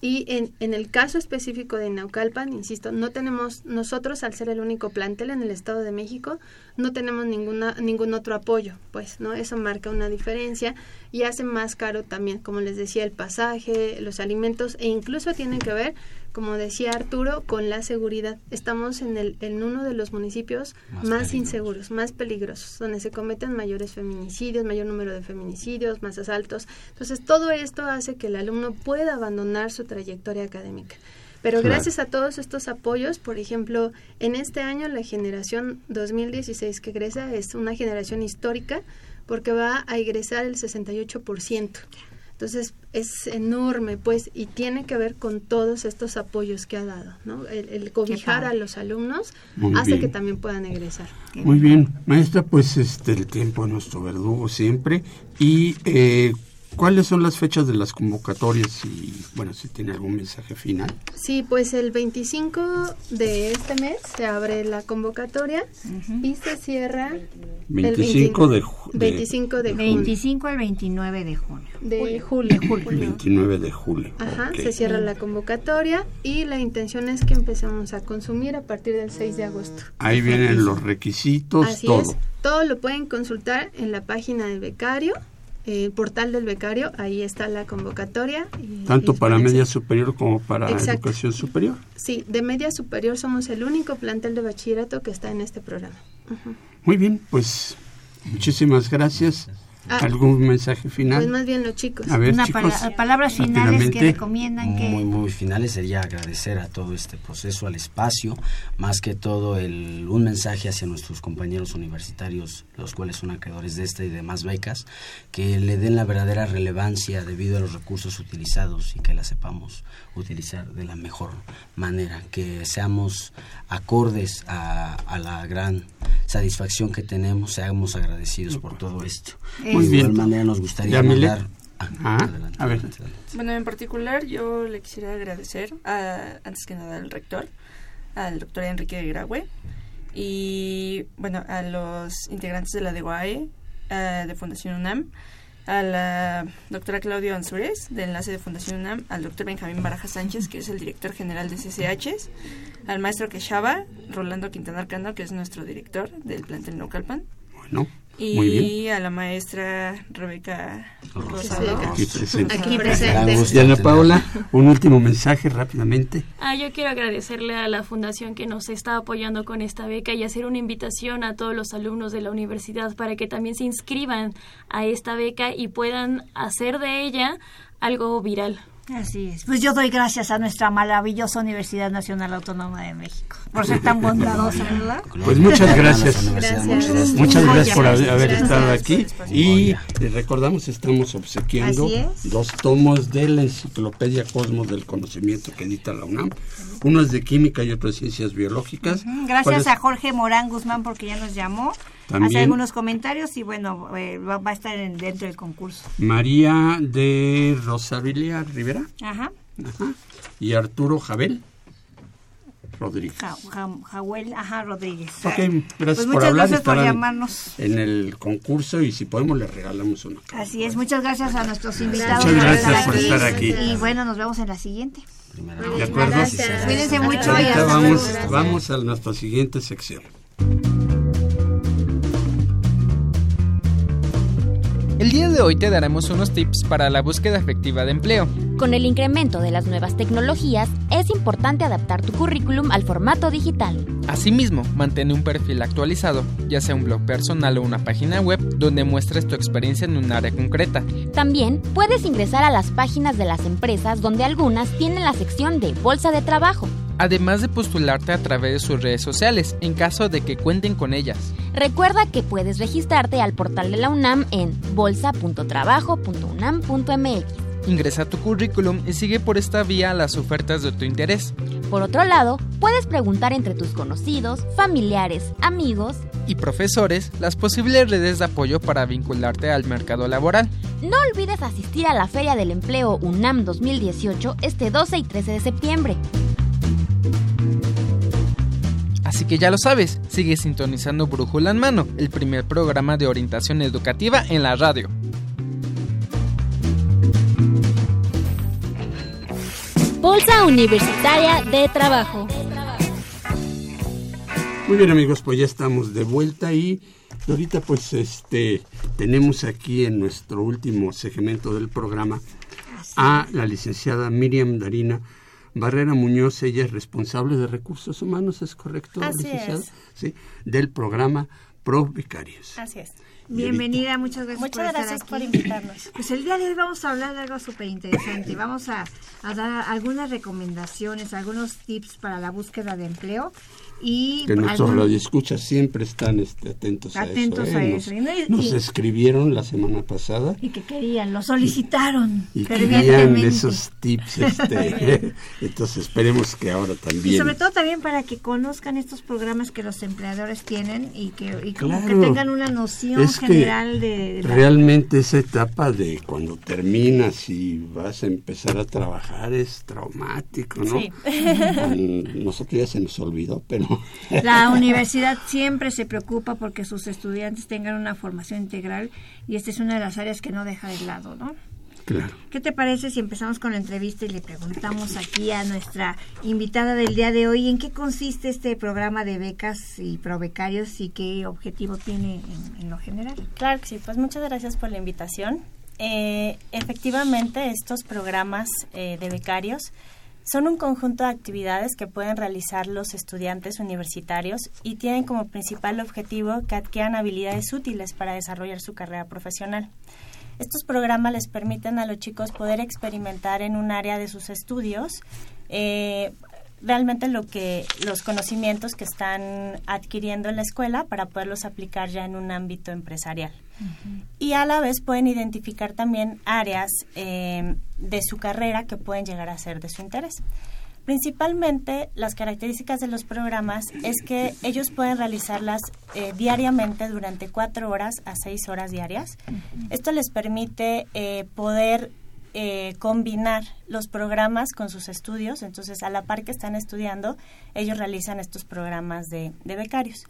Y en, en el caso específico de Naucalpan, insisto, no tenemos, nosotros al ser el único plantel en el Estado de México, no tenemos ninguna, ningún otro apoyo, pues, ¿no? Eso marca una diferencia y hace más caro también, como les decía, el pasaje, los alimentos e incluso tienen que ver, como decía Arturo, con la seguridad. Estamos en, el, en uno de los municipios Más más, peligrosos. inseguros, más peligrosos, donde se cometen mayores feminicidios, mayor número de feminicidios, más asaltos. Entonces, todo esto hace que el alumno pueda abandonar su trayectoria académica. Pero Claro. gracias a todos estos apoyos, por ejemplo, en este año la generación 2016 que egresa es una generación histórica porque va a egresar el 68%. Entonces es enorme, pues, y tiene que ver con todos estos apoyos que ha dado, ¿no? El, el cobijar a los alumnos Muy hace bien. que también puedan egresar. Muy bien, maestra, pues este el tiempo es nuestro verdugo siempre. Y eh, ¿cuáles son las fechas de las convocatorias? Y bueno, si tiene algún mensaje final. Sí, pues el 25 de este mes se abre la convocatoria y se cierra el 25 de ju- de- 25 de junio. 25 al 29 de junio. De julio. 29 de julio. Ajá, Ok. se cierra la convocatoria y la intención es que empecemos a consumir a partir del 6 de agosto. Ahí vienen los requisitos, Así todo. es. Todo lo pueden consultar en la página del becario, el portal del becario, ahí está la convocatoria. y- Tanto y para media superior como para Exacto. educación superior. Sí, de media superior somos el único plantel de bachillerato que está en este programa. Muy bien, pues muchísimas gracias. Ah, ¿Algún mensaje final? Pues más bien los chicos. A ver, Una chicos, pala- palabras finales que recomiendan que... Muy, muy finales sería agradecer a todo este proceso, al espacio, más que todo el, un mensaje hacia nuestros compañeros universitarios, los cuales son acreedores de esta y demás becas, que le den la verdadera relevancia debido a los recursos utilizados y que la sepamos utilizar de la mejor manera, que seamos acordes a, a la gran satisfacción que tenemos, seamos agradecidos por todo esto. Muy de bien. igual manera nos gustaría mandar... Ah, adelante, a ver. adelante, adelante. Bueno, en particular yo le quisiera agradecer a, antes que nada al rector, al doctor Enrique de Graue y bueno, a los integrantes de la DEGUAE, eh, de Fundación UNAM, a la doctora Claudio Ansúrez, de Enlace de Fundación UNAM, al doctor Benjamín Baraja Sánchez, que es el director general de CCH, al maestro Quechaba, Rolando Quintana Arcano, que es nuestro director del plantel Naucalpan, Bueno. Y a la maestra Rebeca Rosado. Aquí presente. Aquí presente. Diana Paula, un último mensaje rápidamente. Ah, yo quiero agradecerle a la fundación que nos está apoyando con esta beca y hacer una invitación a todos los alumnos de la universidad para que también se inscriban a esta beca y puedan hacer de ella algo viral. Así es. Pues yo doy gracias a nuestra maravillosa Universidad Nacional Autónoma de México por ser tan bondadosa, ¿verdad? Pues muchas gracias. Gracias. Muchas gracias por haber, Gracias. estado aquí. Y recordamos, estamos obsequiando es. dos tomos de la Enciclopedia Cosmos del Conocimiento que edita la UNAM. Uno es de Química y otro de Ciencias Biológicas. Ujú, ¿Cuál Gracias a Jorge Morán Guzmán porque ya nos llamó. También. Hace algunos comentarios y bueno, eh, va, va a estar en- dentro del concurso. María de Rosabilia Rivera. Ajá. Ajá. Y Arturo Jabel Rodríguez. Ja- ajá, Rodríguez. Ok, gracias Pues por muchas hablar. gracias por llamarnos. En el concurso y si podemos les regalamos una. Así es, muchas gracias a nuestros invitados Muchas por gracias por estar aquí. Y bueno, nos vemos en la siguiente. ¿De acuerdo? Cuídense mucho y hasta vamos, luego. vamos a nuestra siguiente sección. El día de hoy te daremos unos tips para la búsqueda efectiva de empleo. Con el incremento de las nuevas tecnologías, es importante adaptar tu currículum al formato digital. Asimismo, mantén un perfil actualizado, ya sea un blog personal o una página web donde muestres tu experiencia en un área concreta. También puedes ingresar a las páginas de las empresas donde algunas tienen la sección de Bolsa de Trabajo. Además de postularte a través de sus redes sociales en caso de que cuenten con ellas. Recuerda que puedes registrarte al portal de la UNAM en bolsa.trabajo.unam.mx. Ingresa tu currículum y sigue por esta vía las ofertas de tu interés. Por otro lado, puedes preguntar entre tus conocidos, familiares, amigos. Y profesores las posibles redes de apoyo para vincularte al mercado laboral. No olvides asistir a la Feria del Empleo UNAM 2018 este 12 y 13 de septiembre. Así que ya lo sabes, sigue sintonizando Brújula en Mano, el primer programa de orientación educativa en la radio. Bolsa Universitaria de Trabajo. Muy bien amigos, pues ya estamos de vuelta y ahorita pues este tenemos aquí en nuestro último segmento del programa a la licenciada Miriam Darina Barrera Muñoz, ella es responsable de recursos humanos, ¿es correcto, Así es. Sí, del programa Pro Becarios. Así es. Bienvenida, muchas gracias Muchas por estar gracias aquí. por invitarnos. Pues el día de hoy vamos a hablar de algo súper interesante. Vamos a, a dar algunas recomendaciones, algunos tips para la búsqueda de empleo y Que nuestros algún- radioescuchas siempre están este, atentos, Atentos a eso. ¿eh? Nos, escribieron la semana pasada y que querían, lo solicitaron y querían esos tips. Este, entonces esperemos que ahora también. Y sobre todo también para que conozcan estos programas que los empleadores tienen y que, y como que tengan una noción Es general de la- Realmente esa etapa de cuando terminas y vas a empezar a trabajar es traumático, ¿no? Sí. Nosotros ya se nos olvidó, pero... La universidad siempre se preocupa porque sus estudiantes tengan una formación integral y esta es una de las áreas que no deja de lado, ¿no? Claro. ¿Qué te parece si empezamos con la entrevista y le preguntamos aquí a nuestra invitada del día de hoy en qué consiste este programa de becas y provecarios y qué objetivo tiene en, en lo general? Claro que sí, pues muchas gracias por la invitación. Eh, efectivamente, estos programas eh, de becarios son un conjunto de actividades que pueden realizar los estudiantes universitarios y tienen como principal objetivo que adquieran habilidades útiles para desarrollar su carrera profesional. Estos programas les permiten a los chicos poder experimentar en un área de sus estudios eh, realmente lo que los conocimientos que están adquiriendo en la escuela para poderlos aplicar ya en un ámbito empresarial. Y a la vez pueden identificar también áreas eh, de su carrera que pueden llegar a ser de su interés. Principalmente las características de los programas es que ellos pueden realizarlas eh, diariamente durante cuatro horas a seis horas diarias. Esto les permite eh, poder eh, combinar los programas con sus estudios. Entonces, a la par que están estudiando, ellos realizan estos programas de, de becarios.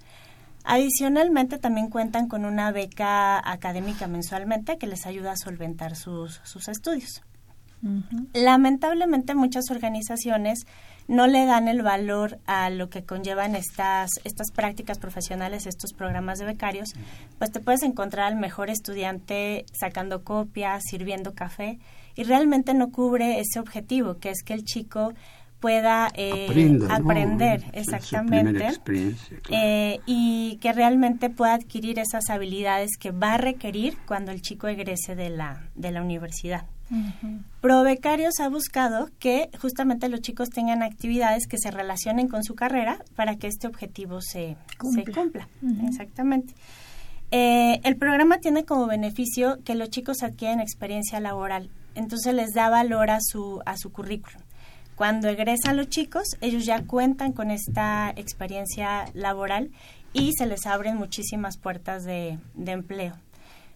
Adicionalmente, también cuentan con una beca académica mensualmente que les ayuda a solventar sus, sus estudios. Lamentablemente muchas organizaciones no le dan el valor a lo que conllevan estas, estas prácticas profesionales, estos programas de becarios, pues te puedes encontrar al mejor estudiante sacando copias, sirviendo café, y realmente no cubre ese objetivo, que es que el chico pueda eh, aprender exactamente eh, y que realmente pueda adquirir esas habilidades que va a requerir cuando el chico egrese de la, de la universidad. Provecarios ha buscado que justamente los chicos tengan actividades que se relacionen con su carrera para que este objetivo se cumpla. Se cumpla. Exactamente. Eh, el programa tiene como beneficio que los chicos adquieren experiencia laboral, entonces les da valor a su, a su currículum. Cuando egresan los chicos, ellos ya cuentan con esta experiencia laboral y se les abren muchísimas puertas de, empleo.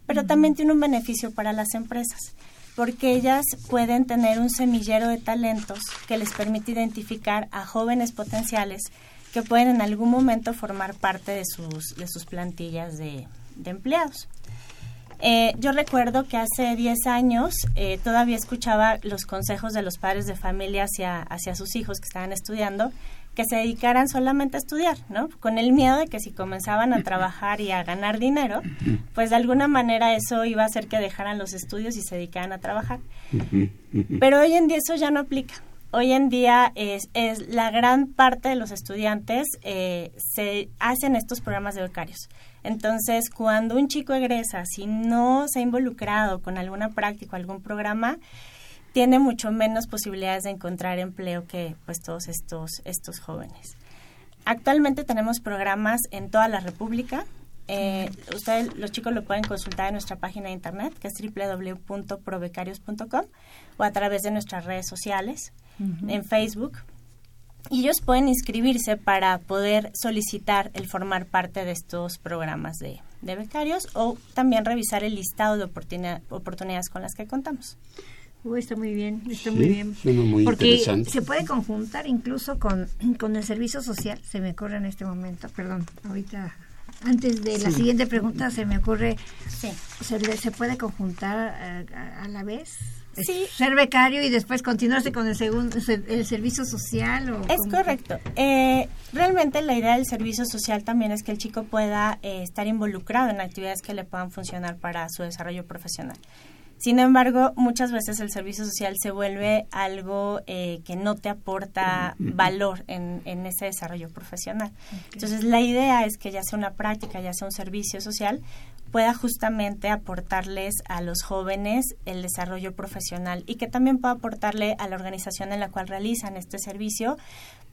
Pero también tiene un beneficio para las empresas, porque ellas pueden tener un semillero de talentos que les permite identificar a jóvenes potenciales que pueden en algún momento formar parte de sus, de sus plantillas de, empleados. Eh, yo recuerdo que hace 10 años eh, todavía escuchaba los consejos de los padres de familia hacia, hacia sus hijos que estaban estudiando que se dedicaran solamente a estudiar, ¿no? Con el miedo de que si comenzaban a trabajar y a ganar dinero, pues de alguna manera eso iba a hacer que dejaran los estudios y se dedicaran a trabajar. Pero hoy en día eso ya no aplica. Hoy en día es, es la gran parte de los estudiantes eh, se hacen estos programas de becarios. Entonces, cuando un chico egresa, si no se ha involucrado con alguna práctica, o algún programa, tiene mucho menos posibilidades de encontrar empleo que pues todos estos, estos jóvenes. Actualmente tenemos programas en toda la República. Eh, ustedes, los chicos, lo pueden consultar en nuestra página de internet, que es www.provecarios.com, o a través de nuestras redes sociales, en Facebook. Y ellos pueden inscribirse para poder solicitar el formar parte de estos programas de, de becarios o también revisar el listado de oportunidades con las que contamos está muy bien, está muy bien. Porque se puede conjuntar incluso con, con el servicio social, se me ocurre en este momento, perdón, ahorita antes de la siguiente pregunta se me ocurre, sí. se, se puede conjuntar a, la vez. Sí. Ser becario y después continuarse con el segundo el servicio social. ¿o es correcto. Eh, realmente la idea del servicio social también es que el chico pueda eh, estar involucrado en actividades que le puedan funcionar para su desarrollo profesional. Sin embargo, muchas veces el servicio social se vuelve algo eh, que no te aporta valor en, ese desarrollo profesional. Entonces, la idea es que ya sea una práctica, ya sea un servicio social, pueda justamente aportarles a los jóvenes el desarrollo profesional y que también pueda aportarle a la organización en la cual realizan este servicio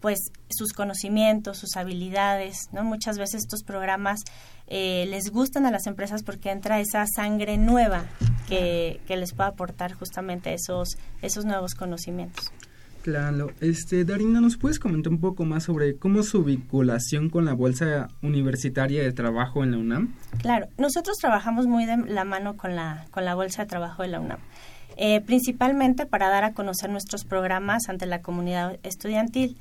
pues sus conocimientos, sus habilidades, ¿no? Muchas veces estos programas eh, les gustan a las empresas porque entra esa sangre nueva que, les puede aportar justamente esos, esos nuevos conocimientos. Claro, este, Darina, ¿nos puedes comentar un poco más sobre cómo su vinculación con la Bolsa Universitaria de Trabajo en la UNAM? Claro, nosotros trabajamos muy de la mano con la, con la Bolsa de Trabajo de la UNAM, eh, principalmente para dar a conocer nuestros programas ante la comunidad estudiantil.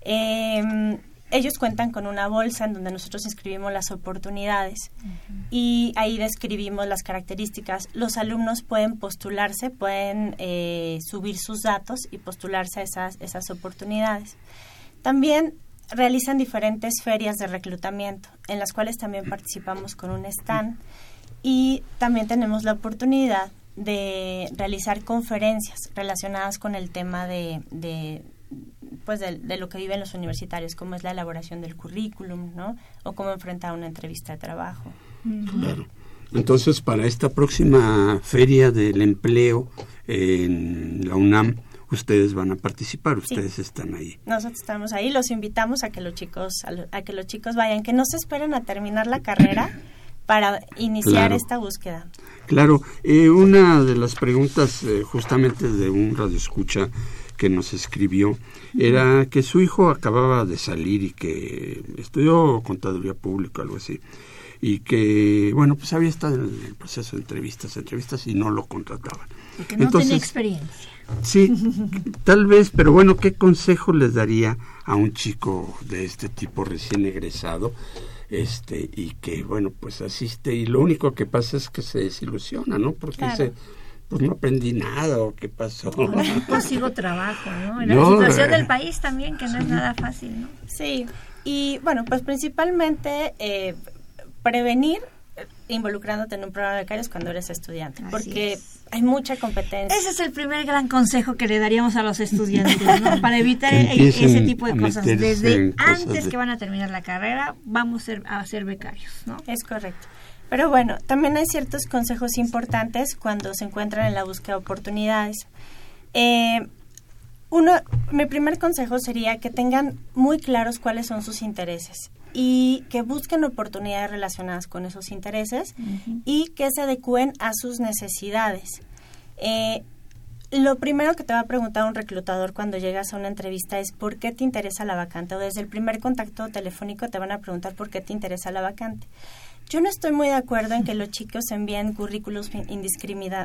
Eh, ellos cuentan con una bolsa en donde nosotros inscribimos las oportunidades y ahí describimos las características. Los alumnos pueden postularse, pueden eh, subir sus datos y postularse a esas, esas oportunidades. También realizan diferentes ferias de reclutamiento en las cuales también participamos con un stand y también tenemos la oportunidad de realizar conferencias relacionadas con el tema de pues de, lo que viven los universitarios, cómo es la elaboración del currículum, ¿no? O cómo enfrentar una entrevista de trabajo. Claro. Entonces, para esta próxima feria del empleo en la UNAM, ustedes van a participar, ustedes están ahí. Nosotros estamos ahí, los invitamos a que los chicos a, que los chicos vayan, que no se esperen a terminar la carrera para iniciar esta búsqueda. Claro, eh, una de las preguntas eh, justamente de un radio escucha que nos escribió era que su hijo acababa de salir y que estudió contaduría pública, algo así, y que, bueno, pues había estado en el proceso de entrevistas, entrevistas y no lo contrataban. Y que no tenía experiencia. Sí, tal vez, pero bueno, ¿qué consejo les daría a un chico de este tipo recién egresado? este y que bueno pues asiste y lo único que pasa es que se desilusiona no porque se pues no aprendí nada o qué pasó. No consigo trabajo, ¿no? En la situación del país también, que no es nada fácil, ¿no? Sí, y bueno, pues principalmente eh, prevenir eh, involucrándote en un programa de becarios cuando eres estudiante, porque hay mucha competencia. Ese es el primer gran consejo que le daríamos a los estudiantes, ¿no? Para evitar ese tipo de cosas. Desde antes que van a terminar la carrera, vamos a ser, a ser becarios, ¿no? Es correcto. Pero bueno, también hay ciertos consejos importantes cuando se encuentran en la búsqueda de oportunidades. Eh, uno, mi primer consejo sería que tengan muy claros cuáles son sus intereses y que busquen oportunidades relacionadas con esos intereses y que se adecúen a sus necesidades. Eh, lo primero que te va a preguntar un reclutador cuando llegas a una entrevista es por qué te interesa la vacante o desde el primer contacto telefónico te van a preguntar por qué te interesa la vacante. Yo no estoy muy de acuerdo en que los chicos envíen currículos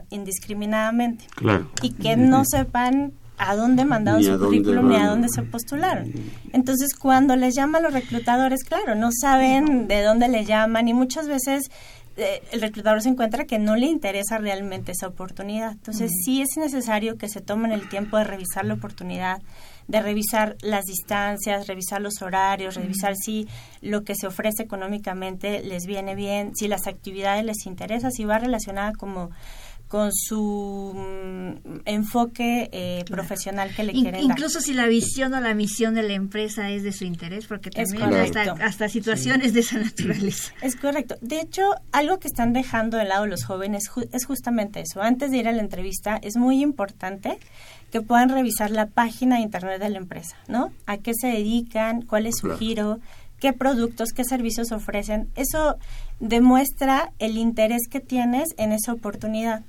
indiscriminadamente claro. y que no sepan a dónde mandaron su currículum ni a dónde se postularon. Entonces, cuando les llaman los reclutadores, claro, no saben de dónde le llaman y muchas veces eh, el reclutador se encuentra que no le interesa realmente esa oportunidad. Entonces, sí es necesario que se tomen el tiempo de revisar la oportunidad, de revisar las distancias, revisar los horarios, revisar si lo que se ofrece económicamente les viene bien, si las actividades les interesa, si va relacionada como con su mm, enfoque eh, profesional que le quieren dar. Incluso si la visión o la misión de la empresa es de su interés, porque también hasta, hasta, situaciones de esa naturaleza. Es correcto. De hecho, algo que están dejando de lado los jóvenes es justamente eso. Antes de ir a la entrevista, es muy importante que puedan revisar la página de internet de la empresa, ¿no? A qué se dedican, cuál es su giro, qué productos, qué servicios ofrecen. Eso demuestra el interés que tienes en esa oportunidad.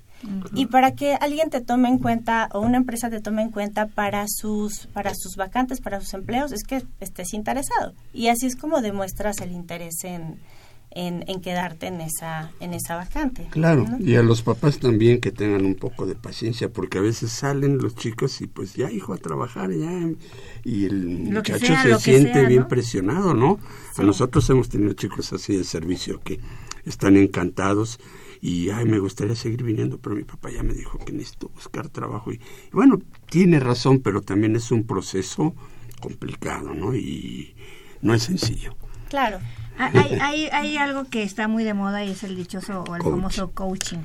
Y para que alguien te tome en cuenta o una empresa te tome en cuenta para sus para sus vacantes, para sus empleos, es que estés interesado. Y así es como demuestras el interés en, en, quedarte en esa en esa vacante. Claro, y a los papás también que tengan un poco de paciencia, porque a veces salen los chicos y pues ya hijo a trabajar ya y el muchacho se siente bien presionado, ¿no? A nosotros hemos tenido chicos así de servicio que están encantados y ay, me gustaría seguir viniendo, pero mi papá ya me dijo que necesito buscar trabajo. Y, bueno, tiene razón, pero también es un proceso complicado, ¿no? Y no es sencillo. Claro. Ah, hay, hay, hay algo que está muy de moda y es el dichoso o el famoso coaching.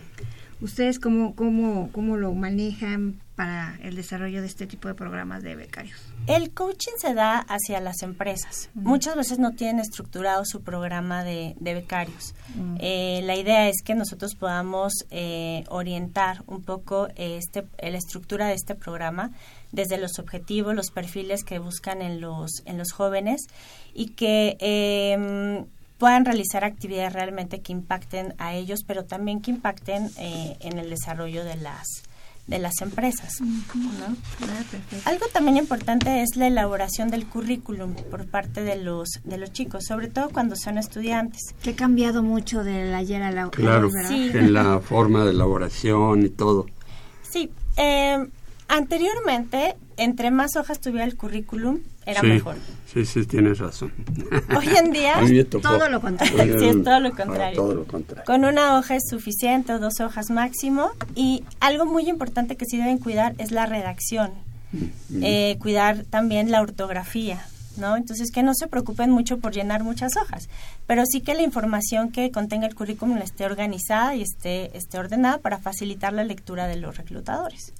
¿Ustedes cómo, cómo, cómo lo manejan para el desarrollo de este tipo de programas de becarios? El coaching se da hacia las empresas. Muchas veces no tienen estructurado su programa de, becarios. Eh, la idea es que nosotros podamos eh, orientar un poco este, la estructura de este programa desde los objetivos, los perfiles que buscan en los, en los jóvenes y que em, puedan realizar actividades realmente que impacten a ellos, pero también que impacten eh, en el desarrollo de las de las empresas. Ah, Algo también importante es la elaboración del currículum por parte de los de los chicos, sobre todo cuando son estudiantes. Que ha cambiado mucho de ayer a la Claro, en la forma de elaboración y todo. Sí, eh, anteriormente, entre más hojas tuviera el currículum, era mejor. Sí, sí, tienes razón. Hoy en día, todo lo contrario. sí, es todo lo contrario. Con una hoja es suficiente o dos hojas máximo. Y algo muy importante que sí deben cuidar es la redacción. Mm. Eh, cuidar también la ortografía. ¿no? Entonces, que no se preocupen mucho por llenar muchas hojas, pero sí que la información que contenga el currículum esté organizada y esté, esté ordenada para facilitar la lectura de los reclutadores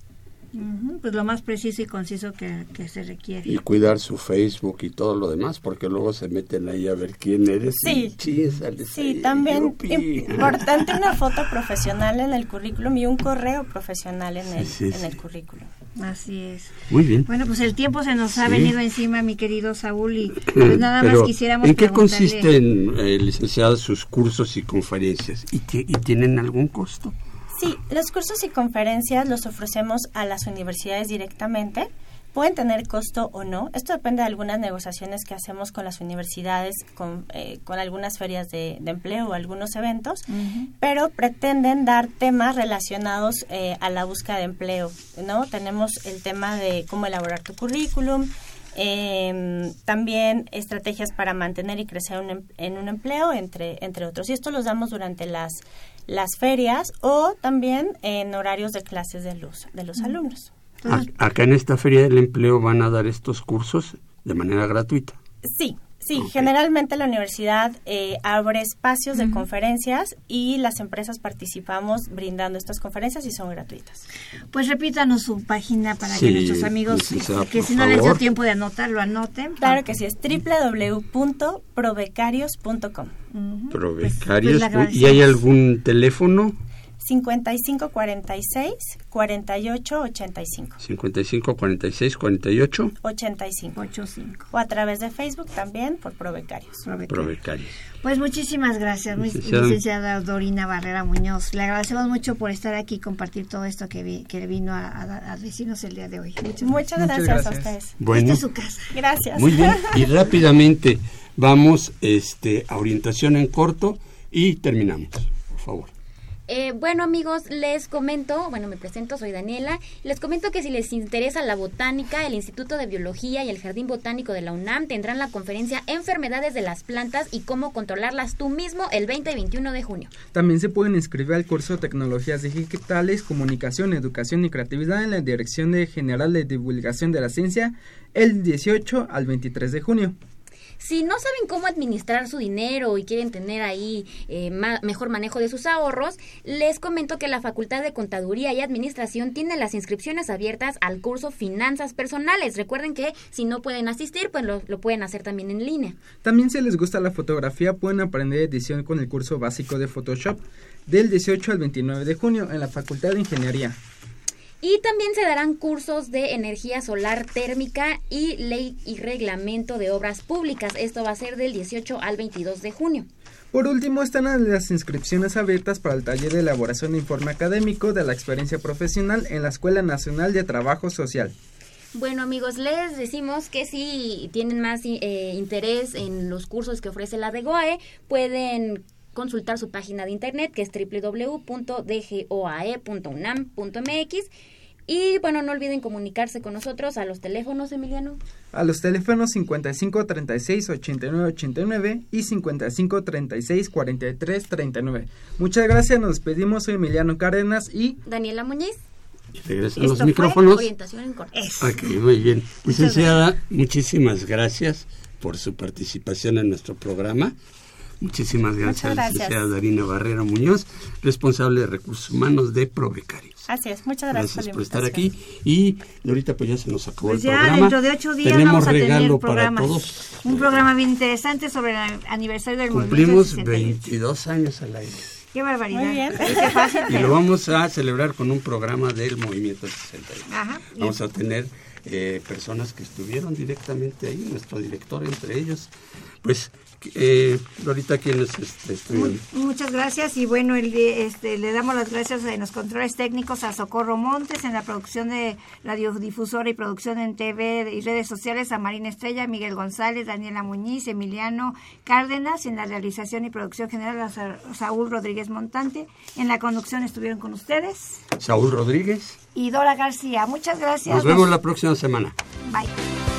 pues lo más preciso y conciso que, se requiere. Y cuidar su Facebook y todo lo demás, porque luego se meten ahí a ver quién eres. Sí, sí también importante una foto profesional en el currículum y un correo profesional en el, en el currículum. Así es. Muy bien. Bueno, pues el tiempo se nos ha venido encima, mi querido Saúl, y pues nada más quisiéramos ¿En qué consisten, eh, licenciados, sus cursos y conferencias? ¿Y, ¿Y tienen algún costo? Sí, los cursos y conferencias los ofrecemos a las universidades directamente. Pueden tener costo o no. Esto depende de algunas negociaciones que hacemos con las universidades, con, eh, con algunas ferias de, empleo o algunos eventos, pero pretenden dar temas relacionados eh, a la búsqueda de empleo. ¿no? Tenemos el tema de cómo elaborar tu currículum, eh, también estrategias para mantener y crecer un, em, en un empleo, entre, entre otros. Y esto los damos durante las las ferias o también en horarios de clases de los, de los alumnos. Acá en esta feria del empleo van a dar estos cursos de manera gratuita. Sí, Sí, generalmente la universidad eh, abre espacios de conferencias y las empresas participamos brindando estas conferencias y son gratuitas. Pues repítanos su página para Sí, que nuestros amigos, licenciada, que si no les dio favor. tiempo de anotar, lo anoten. Claro que sí, es www.provecarios.com. Provecarios. pues agradecemos. ¿Y hay algún teléfono? 5546 48 85 55 46 48 85 o a través de Facebook también por Provecarios. Provecarios. Pues muchísimas gracias, Licenciada. licenciada Dorina Barrera Muñoz. Le agradecemos mucho por estar aquí y compartir todo esto que, vi- que vino a, a- a decirnos el día de hoy. Muchas, Muchas gracias, a ustedes. Bueno. Esta es su casa. Gracias. Muy bien. Y rápidamente vamos este, a orientación en corto y terminamos, por favor. Eh, bueno amigos, les comento, bueno me presento, soy Daniela, les comento que si les interesa la botánica, el Instituto de Biología y el Jardín Botánico de la UNAM tendrán la conferencia Enfermedades de las plantas y cómo controlarlas tú mismo el 20 y 21 de junio. También se pueden inscribir al curso de Tecnologías Digitales, Comunicación, Educación y Creatividad en la Dirección General de Divulgación de la Ciencia el 18 al 23 de junio. Si no saben cómo administrar su dinero y quieren tener ahí eh, mejor manejo de sus ahorros, les comento que la Facultad de Contaduría y Administración tiene las inscripciones abiertas al curso Finanzas Personales. Recuerden que si no pueden asistir, pues lo, lo pueden hacer también en línea. También si les gusta la fotografía pueden aprender edición con el curso básico de Photoshop del 18 al 29 de junio en la Facultad de Ingeniería. Y también se darán cursos de energía solar térmica y ley y reglamento de obras públicas. Esto va a ser del 18 al 22 de junio. Por último, están las inscripciones abiertas para el taller de elaboración de informe académico de la experiencia profesional en la Escuela Nacional de Trabajo Social. Bueno amigos, les decimos que si tienen más eh, interés en los cursos que ofrece la DGOAE, pueden consultar su página de internet que es www.dgoae.unam.mx y bueno, no olviden comunicarse con nosotros a los teléfonos, Emiliano. A los teléfonos 55 36 89 89 y 55 36 43 39. Muchas gracias, nos despedimos. Soy Emiliano Cárdenas y Daniela Muñiz. Regresan Esto los micrófonos. Orientación en corto. Ok, muy bien. Licenciada, muchísimas gracias por su participación en nuestro programa. Muchísimas gracias, gracias. licenciada Darina Barrera Muñoz, responsable de recursos humanos de Provecarios. Así es, muchas gracias, Gracias por por estar aquí. Y ahorita pues ya se nos acabó Pues el ya programa. dentro de ocho días Tenemos vamos a regalo tener para todos. Un programa bien interesante sobre el aniversario del Cumplimos movimiento 68. 22 años al aire. Qué barbaridad. Muy bien. Qué fácil, Y lo vamos a celebrar con un programa del Movimiento 68. Ajá. Vamos a tener eh, personas que estuvieron directamente ahí, nuestro director entre ellos. Pues, eh, ahorita quienes este, estuvieron. Muchas gracias y bueno, el este, le damos las gracias en los controles técnicos a Socorro Montes, en la producción de radiodifusora y producción en TV y redes sociales a Marina Estrella, Miguel González, Daniela Muñiz, Emiliano Cárdenas, en la realización y producción general a Sa- Saúl Rodríguez Montante, en la conducción estuvieron con ustedes Saúl Rodríguez. y Dora García. Muchas gracias. Nos vemos la próxima semana. Bye.